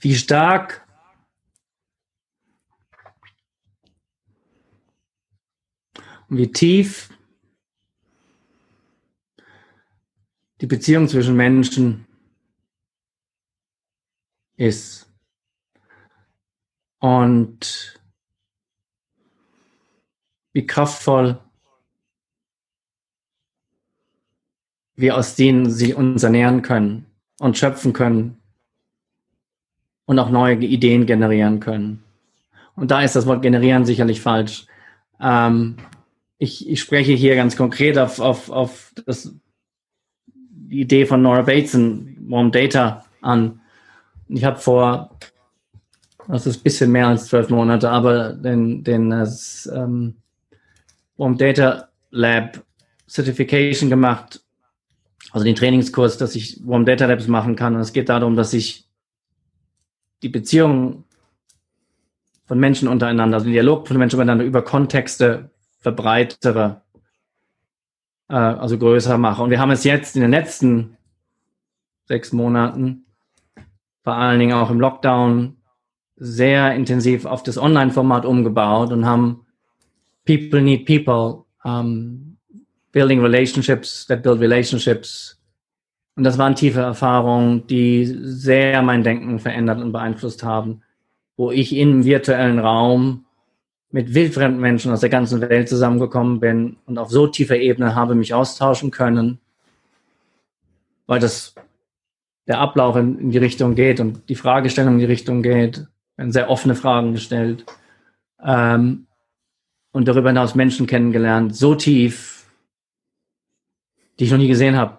Wie stark und wie tief die Beziehung zwischen Menschen ist. Und wie kraftvoll wir aus denen sie uns ernähren können und schöpfen können und auch neue Ideen generieren können. Und da ist das Wort generieren sicherlich falsch. Ähm, ich, ich, spreche hier ganz konkret auf, auf, auf das, die Idee von Nora Bateson, Warm Data an. Ich habe vor das ist ein bisschen mehr als zwölf Monate, aber den, den das, ähm, Warm Data Lab Certification gemacht, also den Trainingskurs, dass ich Warm Data Labs machen kann. Und es geht darum, dass ich die Beziehung von Menschen untereinander, also den Dialog von Menschen untereinander über Kontexte verbreitere, äh, also größer mache. Und wir haben es jetzt in den letzten sechs Monaten, vor allen Dingen auch im Lockdown, sehr intensiv auf das Online-Format umgebaut und haben People Need People, um, Building Relationships that Build Relationships. Und das waren tiefe Erfahrungen, die sehr mein Denken verändert und beeinflusst haben, wo ich im virtuellen Raum mit wildfremden Menschen aus der ganzen Welt zusammengekommen bin und auf so tiefer Ebene habe mich austauschen können, weil das der Ablauf in die Richtung geht und die Fragestellung in die Richtung geht werden sehr offene Fragen gestellt. Ähm, und darüber hinaus Menschen kennengelernt, so tief, die ich noch nie gesehen habe,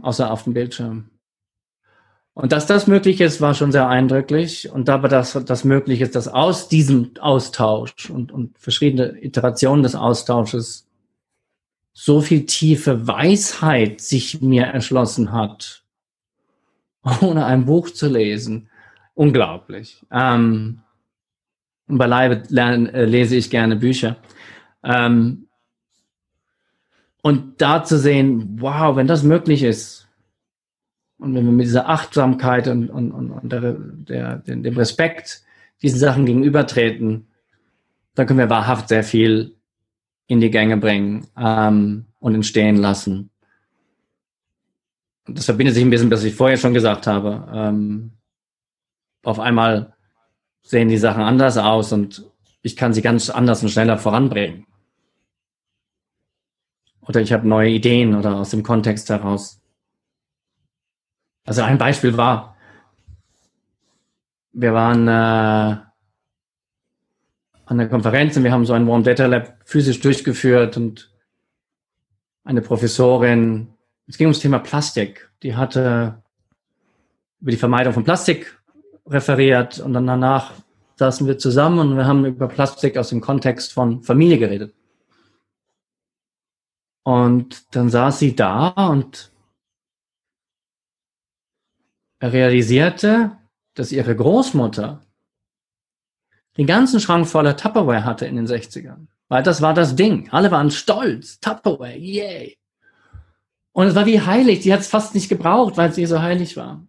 außer auf dem Bildschirm. Und dass das möglich ist, war schon sehr eindrücklich. Und dabei, dass das möglich ist, dass aus diesem Austausch und, und verschiedene Iterationen des Austausches so viel tiefe Weisheit sich mir erschlossen hat, ohne ein Buch zu lesen, unglaublich. Ähm, beileibe lerne, äh, lese ich gerne Bücher. Ähm, und da zu sehen, wow, wenn das möglich ist, Und wenn wir mit dieser Achtsamkeit und, und, und, der, der, dem Respekt diesen Sachen gegenübertreten, dann können wir wahrhaft sehr viel in die Gänge bringen ähm, und entstehen lassen. Das verbindet sich ein bisschen, was ich vorher schon gesagt habe. Ähm, auf einmal sehen die Sachen anders aus und ich kann sie ganz anders und schneller voranbringen. Oder ich habe neue Ideen oder aus dem Kontext heraus. Also ein Beispiel war, wir waren äh, an der Konferenz und wir haben so ein Warm Data Lab physisch durchgeführt und eine Professorin, es ging ums Thema Plastik, die hatte über die Vermeidung von Plastik referiert und dann danach saßen wir zusammen und wir haben über Plastik aus dem Kontext von Familie geredet. Und dann saß sie da und realisierte, dass ihre Großmutter den ganzen Schrank voller Tupperware hatte in den 60ern. Weil das war das Ding. Alle waren stolz. Tupperware, yay. Und es war wie heilig. Sie hat es fast nicht gebraucht, weil sie so heilig war.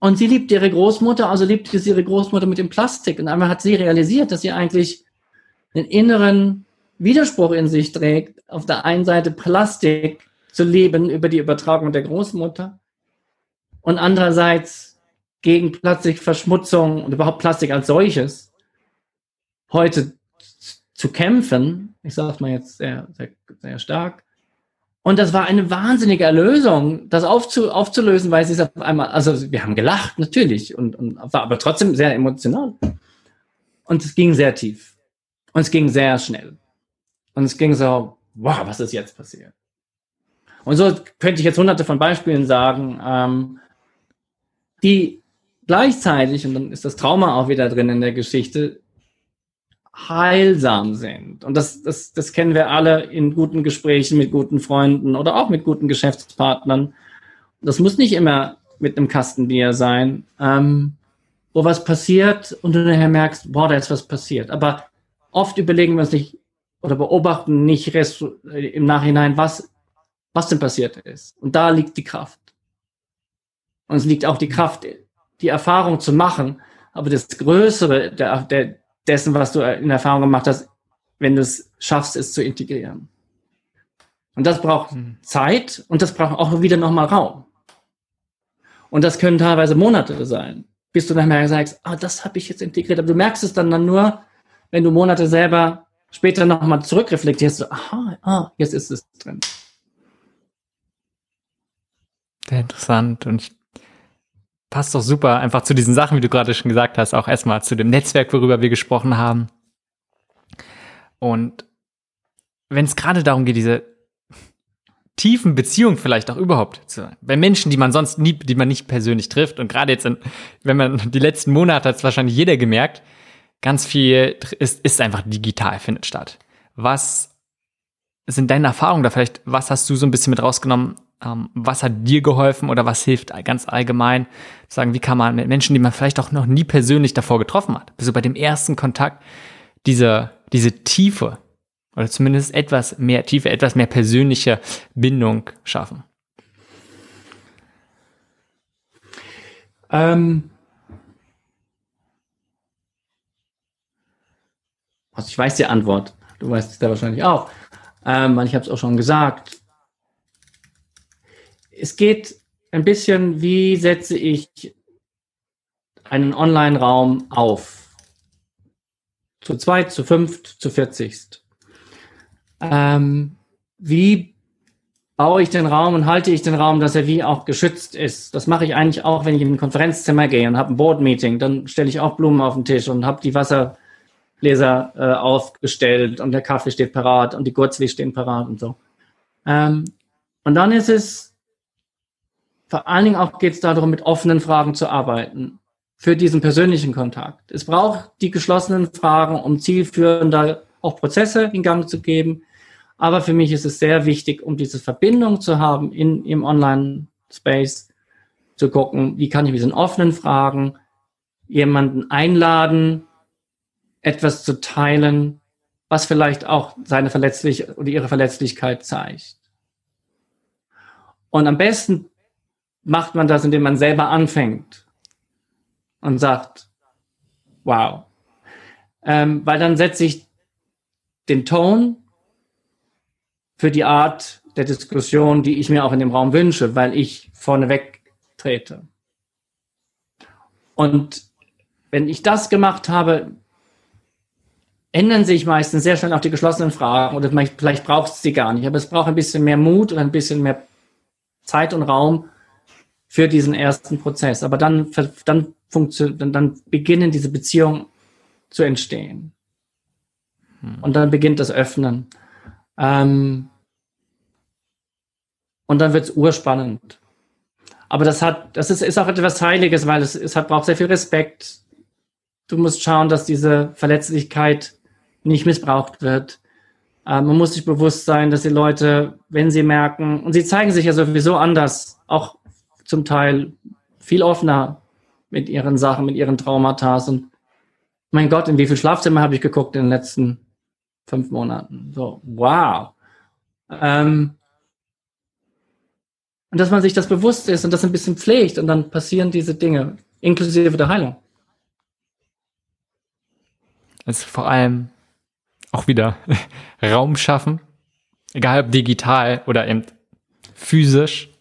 Und sie liebt ihre Großmutter, also liebt sie ihre Großmutter mit dem Plastik. Und einmal hat sie realisiert, dass sie eigentlich einen inneren Widerspruch in sich trägt. Auf der einen Seite Plastik zu leben über die Übertragung der Großmutter und andererseits gegen Plastikverschmutzung und überhaupt Plastik als solches heute zu kämpfen. Ich sage mal jetzt sehr, sehr, sehr stark. Und das war eine wahnsinnige Erlösung, das aufzu, aufzulösen, weil sie es auf einmal, also wir haben gelacht, natürlich, und, und war aber trotzdem sehr emotional. Und es ging sehr tief. Und es ging sehr schnell. Und es ging so, wow, was ist jetzt passiert? Und so könnte ich jetzt hunderte von Beispielen sagen, ähm, die gleichzeitig, und dann ist das Trauma auch wieder drin in der Geschichte, heilsam sind. Und das, das, das kennen wir alle in guten Gesprächen mit guten Freunden oder auch mit guten Geschäftspartnern. Das muss nicht immer mit einem Kastenbier sein, ähm, wo was passiert und du nachher merkst, boah, da ist was passiert. Aber oft überlegen wir uns nicht oder beobachten nicht im Nachhinein, was, was denn passiert ist. Und da liegt die Kraft. Und es liegt auch die Kraft, die Erfahrung zu machen. Aber das Größere der, der, dessen, was du in Erfahrung gemacht hast, wenn du es schaffst, es zu integrieren. Und das braucht hm. Zeit und das braucht auch wieder nochmal Raum. Und das können teilweise Monate sein, bis du dann mal sagst, ah, das habe ich jetzt integriert. Aber du merkst es dann, dann nur, wenn du Monate selber später nochmal zurückreflektierst, so, aha, ah, jetzt ist es drin. Sehr interessant und ich passt doch super einfach zu diesen Sachen, wie du gerade schon gesagt hast, auch erstmal zu dem Netzwerk, worüber wir gesprochen haben. Und wenn es gerade darum geht, diese tiefen Beziehungen vielleicht auch überhaupt zu, bei Menschen, die man sonst nie, die man nicht persönlich trifft und gerade jetzt, in, wenn man die letzten Monate hat es wahrscheinlich jeder gemerkt, ganz viel ist, ist einfach digital findet statt. Was sind deine Erfahrungen da vielleicht? Was hast du so ein bisschen mit rausgenommen was hat dir geholfen oder was hilft ganz allgemein? Sagen, wie kann man mit Menschen, die man vielleicht auch noch nie persönlich davor getroffen hat, also bei dem ersten Kontakt, diese, diese Tiefe oder zumindest etwas mehr Tiefe, etwas mehr persönliche Bindung schaffen? Ähm, also ich weiß die Antwort. Du weißt es ja wahrscheinlich auch. Ähm, ich habe es auch schon gesagt es geht ein bisschen, wie setze ich einen Online-Raum auf? Zu zweit, zu fünft, zu vierzigst. Ähm, wie baue ich den Raum und halte ich den Raum, dass er wie auch geschützt ist? Das mache ich eigentlich auch, wenn ich in ein Konferenzzimmer gehe und habe ein Board-Meeting. Dann stelle ich auch Blumen auf den Tisch und habe die Wassergläser äh, aufgestellt und der Kaffee steht parat und die Gurzli stehen parat und so. Ähm, und dann ist es vor allen Dingen auch geht es darum, mit offenen Fragen zu arbeiten für diesen persönlichen Kontakt. Es braucht die geschlossenen Fragen, um zielführender auch Prozesse in Gang zu geben. Aber für mich ist es sehr wichtig, um diese Verbindung zu haben in, im Online-Space, zu gucken, wie kann ich mit diesen offenen Fragen jemanden einladen, etwas zu teilen, was vielleicht auch seine Verletzlich oder ihre Verletzlichkeit zeigt. Und am besten macht man das, indem man selber anfängt und sagt, wow. Ähm, weil dann setze ich den Ton für die Art der Diskussion, die ich mir auch in dem Raum wünsche, weil ich vorneweg trete. Und wenn ich das gemacht habe, ändern sich meistens sehr schnell auch die geschlossenen Fragen oder vielleicht braucht es sie gar nicht, aber es braucht ein bisschen mehr Mut und ein bisschen mehr Zeit und Raum für diesen ersten Prozess. Aber dann, dann, dann, dann beginnen diese Beziehungen zu entstehen. Hm. Und dann beginnt das Öffnen. Ähm, und dann wird es urspannend. Aber das hat, das ist, ist auch etwas Heiliges, weil es, es hat, braucht sehr viel Respekt. Du musst schauen, dass diese Verletzlichkeit nicht missbraucht wird. Äh, man muss sich bewusst sein, dass die Leute, wenn sie merken, und sie zeigen sich ja sowieso anders, auch zum Teil viel offener mit ihren Sachen, mit ihren Traumata. Und mein Gott, in wie viel Schlafzimmer habe ich geguckt in den letzten fünf Monaten? So, wow. Ähm, und dass man sich das bewusst ist und das ein bisschen pflegt und dann passieren diese Dinge, inklusive der Heilung. Also vor allem auch wieder <laughs> Raum schaffen, egal ob digital oder eben physisch,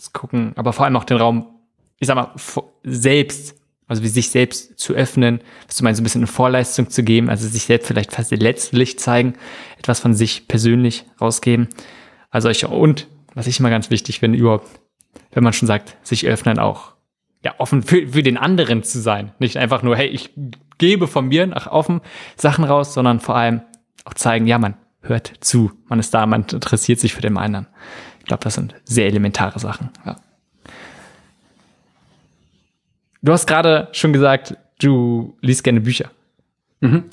das gucken, aber vor allem auch den Raum, ich sag mal, selbst, also wie sich selbst zu öffnen, was du meinst, so ein bisschen eine Vorleistung zu geben, also sich selbst vielleicht fast letztlich zeigen, etwas von sich persönlich rausgeben. Also ich, und was ich immer ganz wichtig finde, überhaupt, wenn man schon sagt, sich öffnen auch, ja, offen für, für den anderen zu sein. Nicht einfach nur, hey, ich gebe von mir nach offen Sachen raus, sondern vor allem auch zeigen, ja, man hört zu, man ist da, man interessiert sich für den anderen. Ich glaube, das sind sehr elementare Sachen. Ja. Du hast gerade schon gesagt, du liest gerne Bücher. Mhm.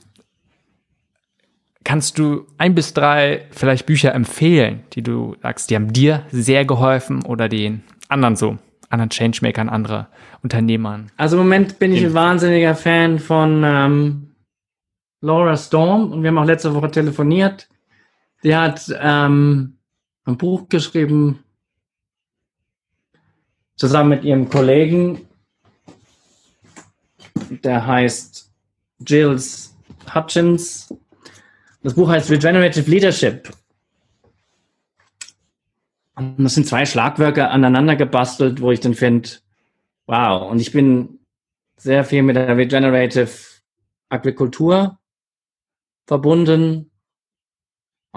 Kannst du ein bis drei vielleicht Bücher empfehlen, die du sagst, die haben dir sehr geholfen oder den anderen so, anderen Changemakern, andere Unternehmern? Also im Moment bin ich ein wahnsinniger Fan von ähm, Laura Storm und wir haben auch letzte Woche telefoniert. Die hat ähm, ein Buch geschrieben zusammen mit ihrem Kollegen, der heißt Jills Hutchins das Buch heißt Regenerative Leadership. Und das sind zwei Schlagwörter aneinander gebastelt, wo ich dann finde, wow. Und ich bin sehr viel mit der Regenerative Agrikultur verbunden.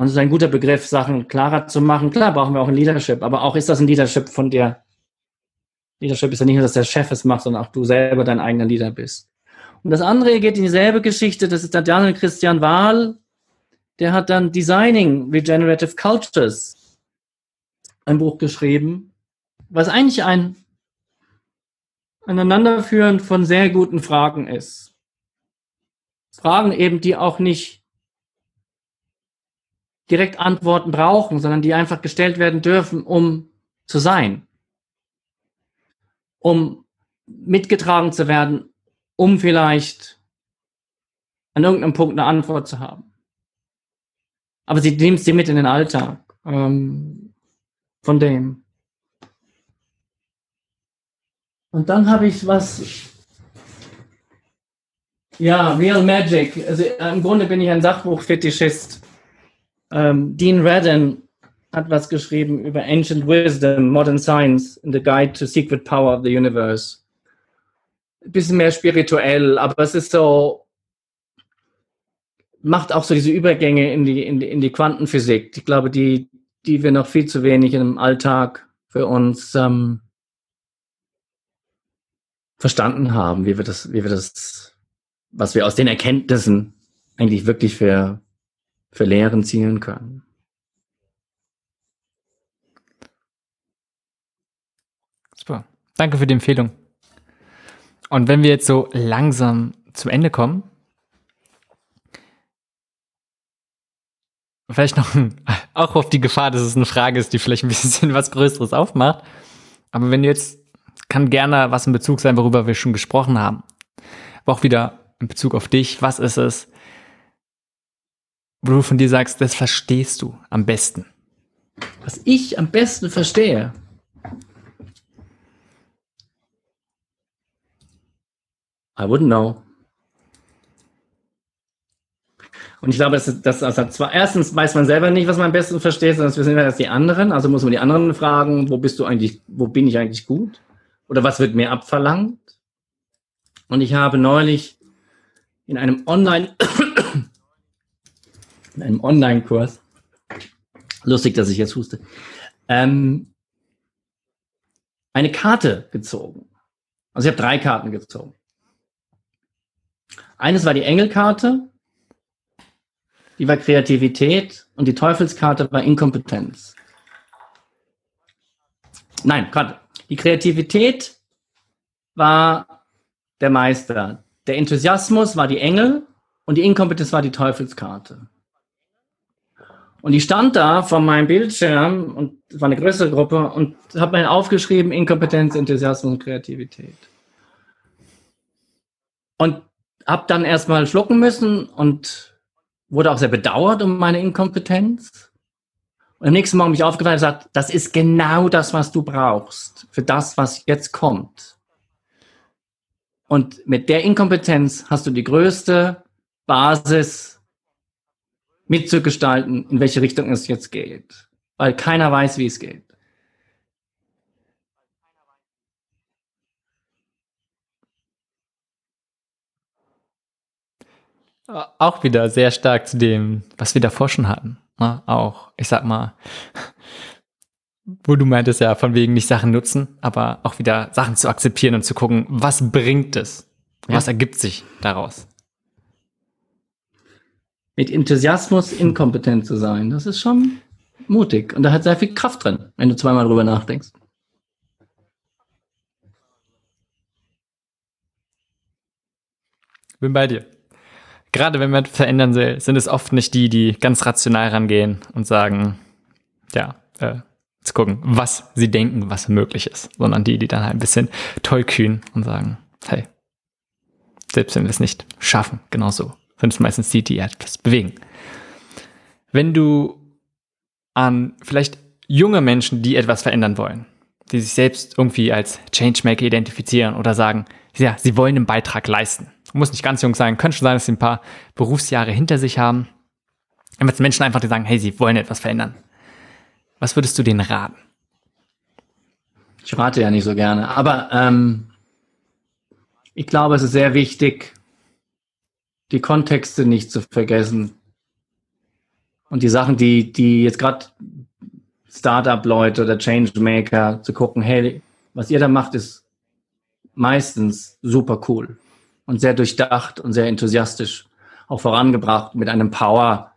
Und es ist ein guter Begriff, Sachen klarer zu machen. Klar brauchen wir auch ein Leadership, aber auch ist das ein Leadership von dir. Leadership ist ja nicht nur, dass der Chef es macht, sondern auch du selber dein eigener Leader bist. Und das andere geht in dieselbe Geschichte. Das ist der Daniel Christian Wahl, der hat dann Designing Regenerative Cultures ein Buch geschrieben, was eigentlich ein Aneinanderführen von sehr guten Fragen ist. Fragen eben, die auch nicht direkt Antworten brauchen, sondern die einfach gestellt werden dürfen, um zu sein, um mitgetragen zu werden, um vielleicht an irgendeinem Punkt eine Antwort zu haben aber sie nimmt sie mit in den Alltag. Ähm, von dem. Und dann habe ich was. Ja, Real Magic. Also äh, im Grunde bin ich ein Sachbuchfetischist. Ähm, Dean Redden hat was geschrieben über Ancient Wisdom, Modern Science, in the Guide to Secret Power of the Universe. Ein bisschen mehr spirituell, aber es ist so, macht auch so diese Übergänge in die, in die, in die Quantenphysik. Ich glaube, die, die wir noch viel zu wenig im Alltag für uns ähm, verstanden haben, wie wir das, wie wir das, was wir aus den Erkenntnissen eigentlich wirklich für, für Lehren zielen können. Super. Danke für die Empfehlung. Und wenn wir jetzt so langsam zum Ende kommen, vielleicht noch <laughs> auch auf die Gefahr, dass es eine Frage ist, die vielleicht ein bisschen <laughs> was Größeres aufmacht. Aber wenn du jetzt, kann gerne was in Bezug sein, worüber wir schon gesprochen haben. Aber auch wieder in Bezug auf dich, was ist es, wo du von dir sagst, das verstehst du am besten? Was ich am besten verstehe. I wouldn't know. Und ich glaube, das das, also zwar, erstens weiß man selber nicht, was man am besten versteht, sondern es wissen ja erst die anderen. Also muss man die anderen fragen, wo bist du eigentlich, wo bin ich eigentlich gut? Oder was wird mir abverlangt? Und ich habe neulich in einem Online, in einem Online-Kurs, lustig, dass ich jetzt huste, ähm, eine Karte gezogen. Also ich habe drei Karten gezogen. Eines war die Engelkarte, die war Kreativität und die Teufelskarte war Inkompetenz. Nein, gerade die Kreativität war der Meister. Der Enthusiasmus war die Engel und die Inkompetenz war die Teufelskarte. Und ich stand da vor meinem Bildschirm und war eine größere Gruppe und habe mir aufgeschrieben Inkompetenz, Enthusiasmus und Kreativität. Und habe dann erstmal schlucken müssen und wurde auch sehr bedauert um meine Inkompetenz. Und am nächsten Morgen mich aufgefallen und gesagt, das ist genau das, was du brauchst für das, was jetzt kommt. Und mit der Inkompetenz hast du die größte Basis mitzugestalten, in welche Richtung es jetzt geht. Weil keiner weiß, wie es geht. Auch wieder sehr stark zu dem, was wir davor schon hatten. Ne? Auch, ich sag mal, wo du meintest ja von wegen nicht Sachen nutzen, aber auch wieder Sachen zu akzeptieren und zu gucken, was bringt es? Ja. Was ergibt sich daraus? Mit Enthusiasmus inkompetent zu sein, das ist schon mutig und da hat sehr viel Kraft drin, wenn du zweimal drüber nachdenkst. Bin bei dir gerade wenn man verändern will, sind es oft nicht die, die ganz rational rangehen und sagen, ja, äh, zu gucken, was sie denken, was möglich ist, sondern die, die dann halt ein bisschen tollkühn und sagen, hey, selbst wenn wir es nicht schaffen, genauso, sind es meistens die, die etwas bewegen. Wenn du an vielleicht junge Menschen, die etwas verändern wollen, die sich selbst irgendwie als Changemaker identifizieren oder sagen, ja, sie wollen einen Beitrag leisten, muss nicht ganz jung sein, könnte schon sein, dass sie ein paar Berufsjahre hinter sich haben. Aber jetzt Menschen einfach, die sagen, hey, sie wollen etwas verändern. Was würdest du denen raten? Ich rate ja nicht so gerne, aber ähm, ich glaube, es ist sehr wichtig, die Kontexte nicht zu vergessen. Und die Sachen, die, die jetzt gerade Startup-Leute oder Changemaker zu gucken, hey, was ihr da macht, ist meistens super cool und sehr durchdacht und sehr enthusiastisch auch vorangebracht mit einem Power.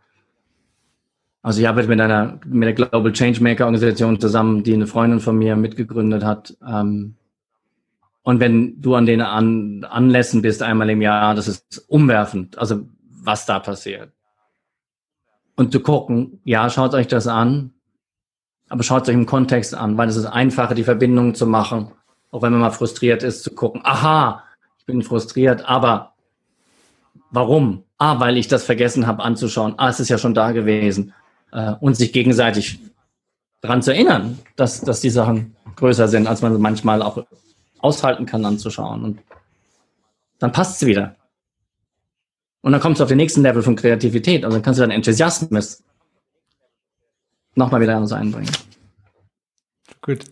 Also ich arbeite mit einer mit der Global Changemaker Organisation zusammen, die eine Freundin von mir mitgegründet hat. Ähm, und wenn du an den an Anlässen bist einmal im Jahr, das ist umwerfend. Also was da passiert. Und zu gucken, ja, schaut euch das an, aber schaut euch im Kontext an, weil es ist einfacher, die Verbindung zu machen, auch wenn man mal frustriert ist, zu gucken, aha, ich bin frustriert, aber warum? Ah, weil ich das vergessen habe anzuschauen. Ah, es ist ja schon da gewesen. Äh, und sich gegenseitig daran zu erinnern, dass, dass die Sachen größer sind, als man manchmal auch aushalten kann anzuschauen. Und dann passt es wieder. Und dann kommst du auf den nächsten Level von Kreativität. Also dann kannst du deinen Enthusiasmus nochmal wieder uns einbringen. Gut.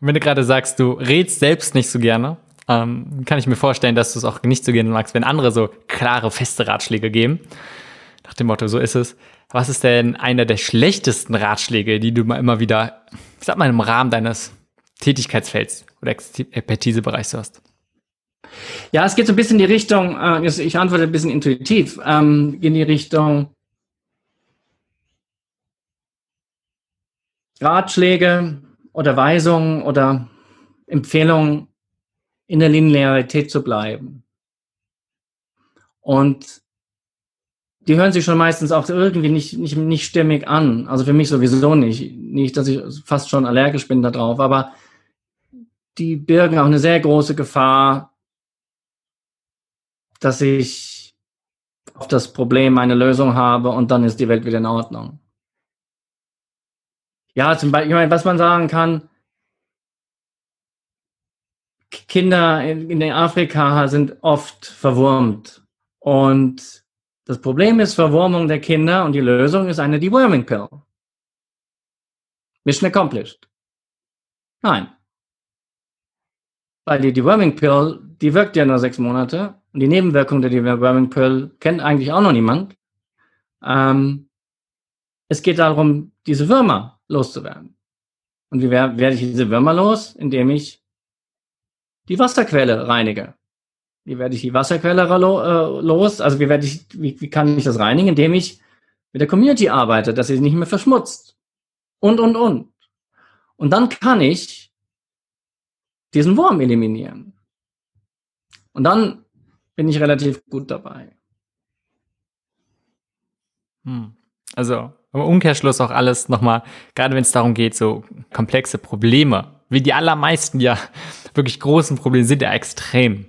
Und wenn du gerade sagst, du redst selbst nicht so gerne, ähm, kann ich mir vorstellen, dass du es auch nicht so gerne magst, wenn andere so klare, feste Ratschläge geben. Nach dem Motto, so ist es. Was ist denn einer der schlechtesten Ratschläge, die du mal immer wieder, ich sag mal, im Rahmen deines Tätigkeitsfelds oder Expertisebereichs hast? Ja, es geht so ein bisschen in die Richtung, äh, ich antworte ein bisschen intuitiv, ähm, in die Richtung Ratschläge oder Weisungen oder Empfehlungen in der Linearität zu bleiben. Und die hören sich schon meistens auch irgendwie nicht, nicht, nicht stimmig an. Also für mich sowieso nicht. Nicht, dass ich fast schon allergisch bin darauf, aber die birgen auch eine sehr große Gefahr, dass ich auf das Problem eine Lösung habe und dann ist die Welt wieder in Ordnung. Ja, zum Beispiel, ich meine, was man sagen kann, Kinder in, in Afrika sind oft verwurmt. Und das Problem ist Verwurmung der Kinder und die Lösung ist eine Deworming Pill. Mission accomplished. Nein. Weil die Deworming Pill, die wirkt ja nur sechs Monate und die Nebenwirkung der Deworming Pill kennt eigentlich auch noch niemand. Ähm, es geht darum, diese Würmer loszuwerden. Und wie werde ich diese Würmer los? Indem ich die Wasserquelle reinige. Wie werde ich die Wasserquelle äh, los? Also wie werde ich, wie, wie kann ich das reinigen? Indem ich mit der Community arbeite, dass sie nicht mehr verschmutzt. Und, und, und. Und dann kann ich diesen Wurm eliminieren. Und dann bin ich relativ gut dabei. Hm. Also im Umkehrschluss auch alles nochmal, gerade wenn es darum geht, so komplexe Probleme, wie die allermeisten ja <laughs> wirklich großen Probleme sind ja extrem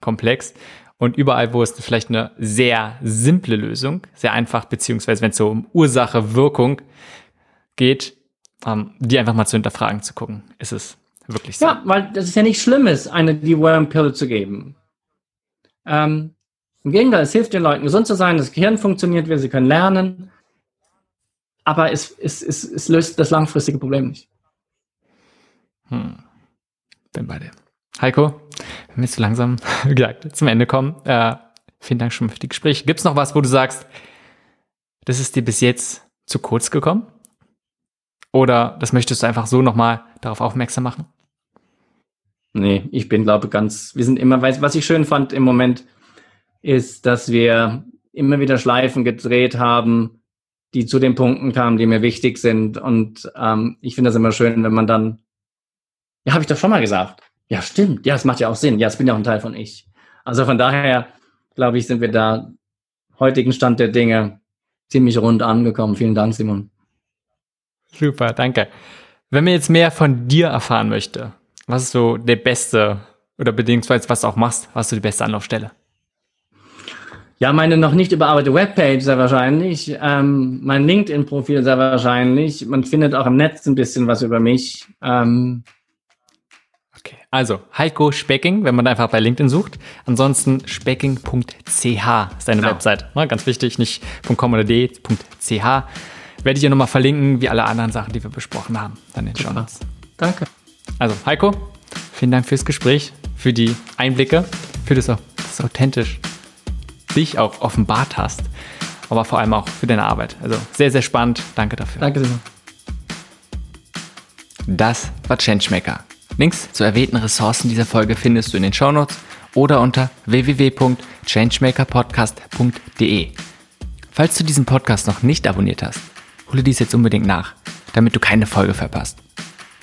komplex. Und überall, wo es vielleicht eine sehr simple Lösung, sehr einfach, beziehungsweise wenn es so um Ursache, Wirkung geht, ähm, die einfach mal zu hinterfragen, zu gucken, ist es wirklich so. Ja, weil das ist ja nicht Schlimmes, eine Deworm-Pille zu geben. Ähm, Im Gegenteil, es hilft den Leuten, gesund zu sein, das Gehirn funktioniert, wir sie können lernen, aber es, es, es, es löst das langfristige Problem nicht. Hm. Bin bei dir. Heiko, wenn wir jetzt so langsam <laughs> wie gesagt, zum Ende kommen, äh, vielen Dank schon für die Gespräche. Gibt es noch was, wo du sagst, das ist dir bis jetzt zu kurz gekommen? Oder das möchtest du einfach so nochmal darauf aufmerksam machen? Nee, ich bin, glaube ganz, wir sind immer, was ich schön fand im Moment, ist, dass wir immer wieder Schleifen gedreht haben, die zu den Punkten kamen, die mir wichtig sind. Und ähm, ich finde das immer schön, wenn man dann, ja, habe ich doch schon mal gesagt. Ja, stimmt. Ja, es macht ja auch Sinn. Ja, es bin ja auch ein Teil von ich. Also von daher, glaube ich, sind wir da heutigen Stand der Dinge ziemlich rund angekommen. Vielen Dank, Simon. Super, danke. Wenn man jetzt mehr von dir erfahren möchte, was ist so der beste oder beziehungsweise was du auch machst, was so die beste Anlaufstelle? Ja, meine noch nicht überarbeitete Webpage sehr wahrscheinlich, ähm, mein LinkedIn-Profil sehr wahrscheinlich. Man findet auch im Netz ein bisschen was über mich. Ähm, okay, also Heiko Specking, wenn man einfach bei LinkedIn sucht. Ansonsten specking.ch ist deine genau. Website. Ne, ganz wichtig, nicht .com oder d.ch. Werde ich dir nochmal verlinken, wie alle anderen Sachen, die wir besprochen haben. Dann den Show Danke. Also Heiko, vielen Dank fürs Gespräch, für die Einblicke, für das, das authentisch dich auch offenbart hast, aber vor allem auch für deine Arbeit. Also sehr, sehr spannend. Danke dafür. Danke, Simon. Das war Changemaker. Links zu erwähnten Ressourcen dieser Folge findest du in den Shownotes oder unter www.changemakerpodcast.de. Falls du diesen Podcast noch nicht abonniert hast, hole dies jetzt unbedingt nach, damit du keine Folge verpasst.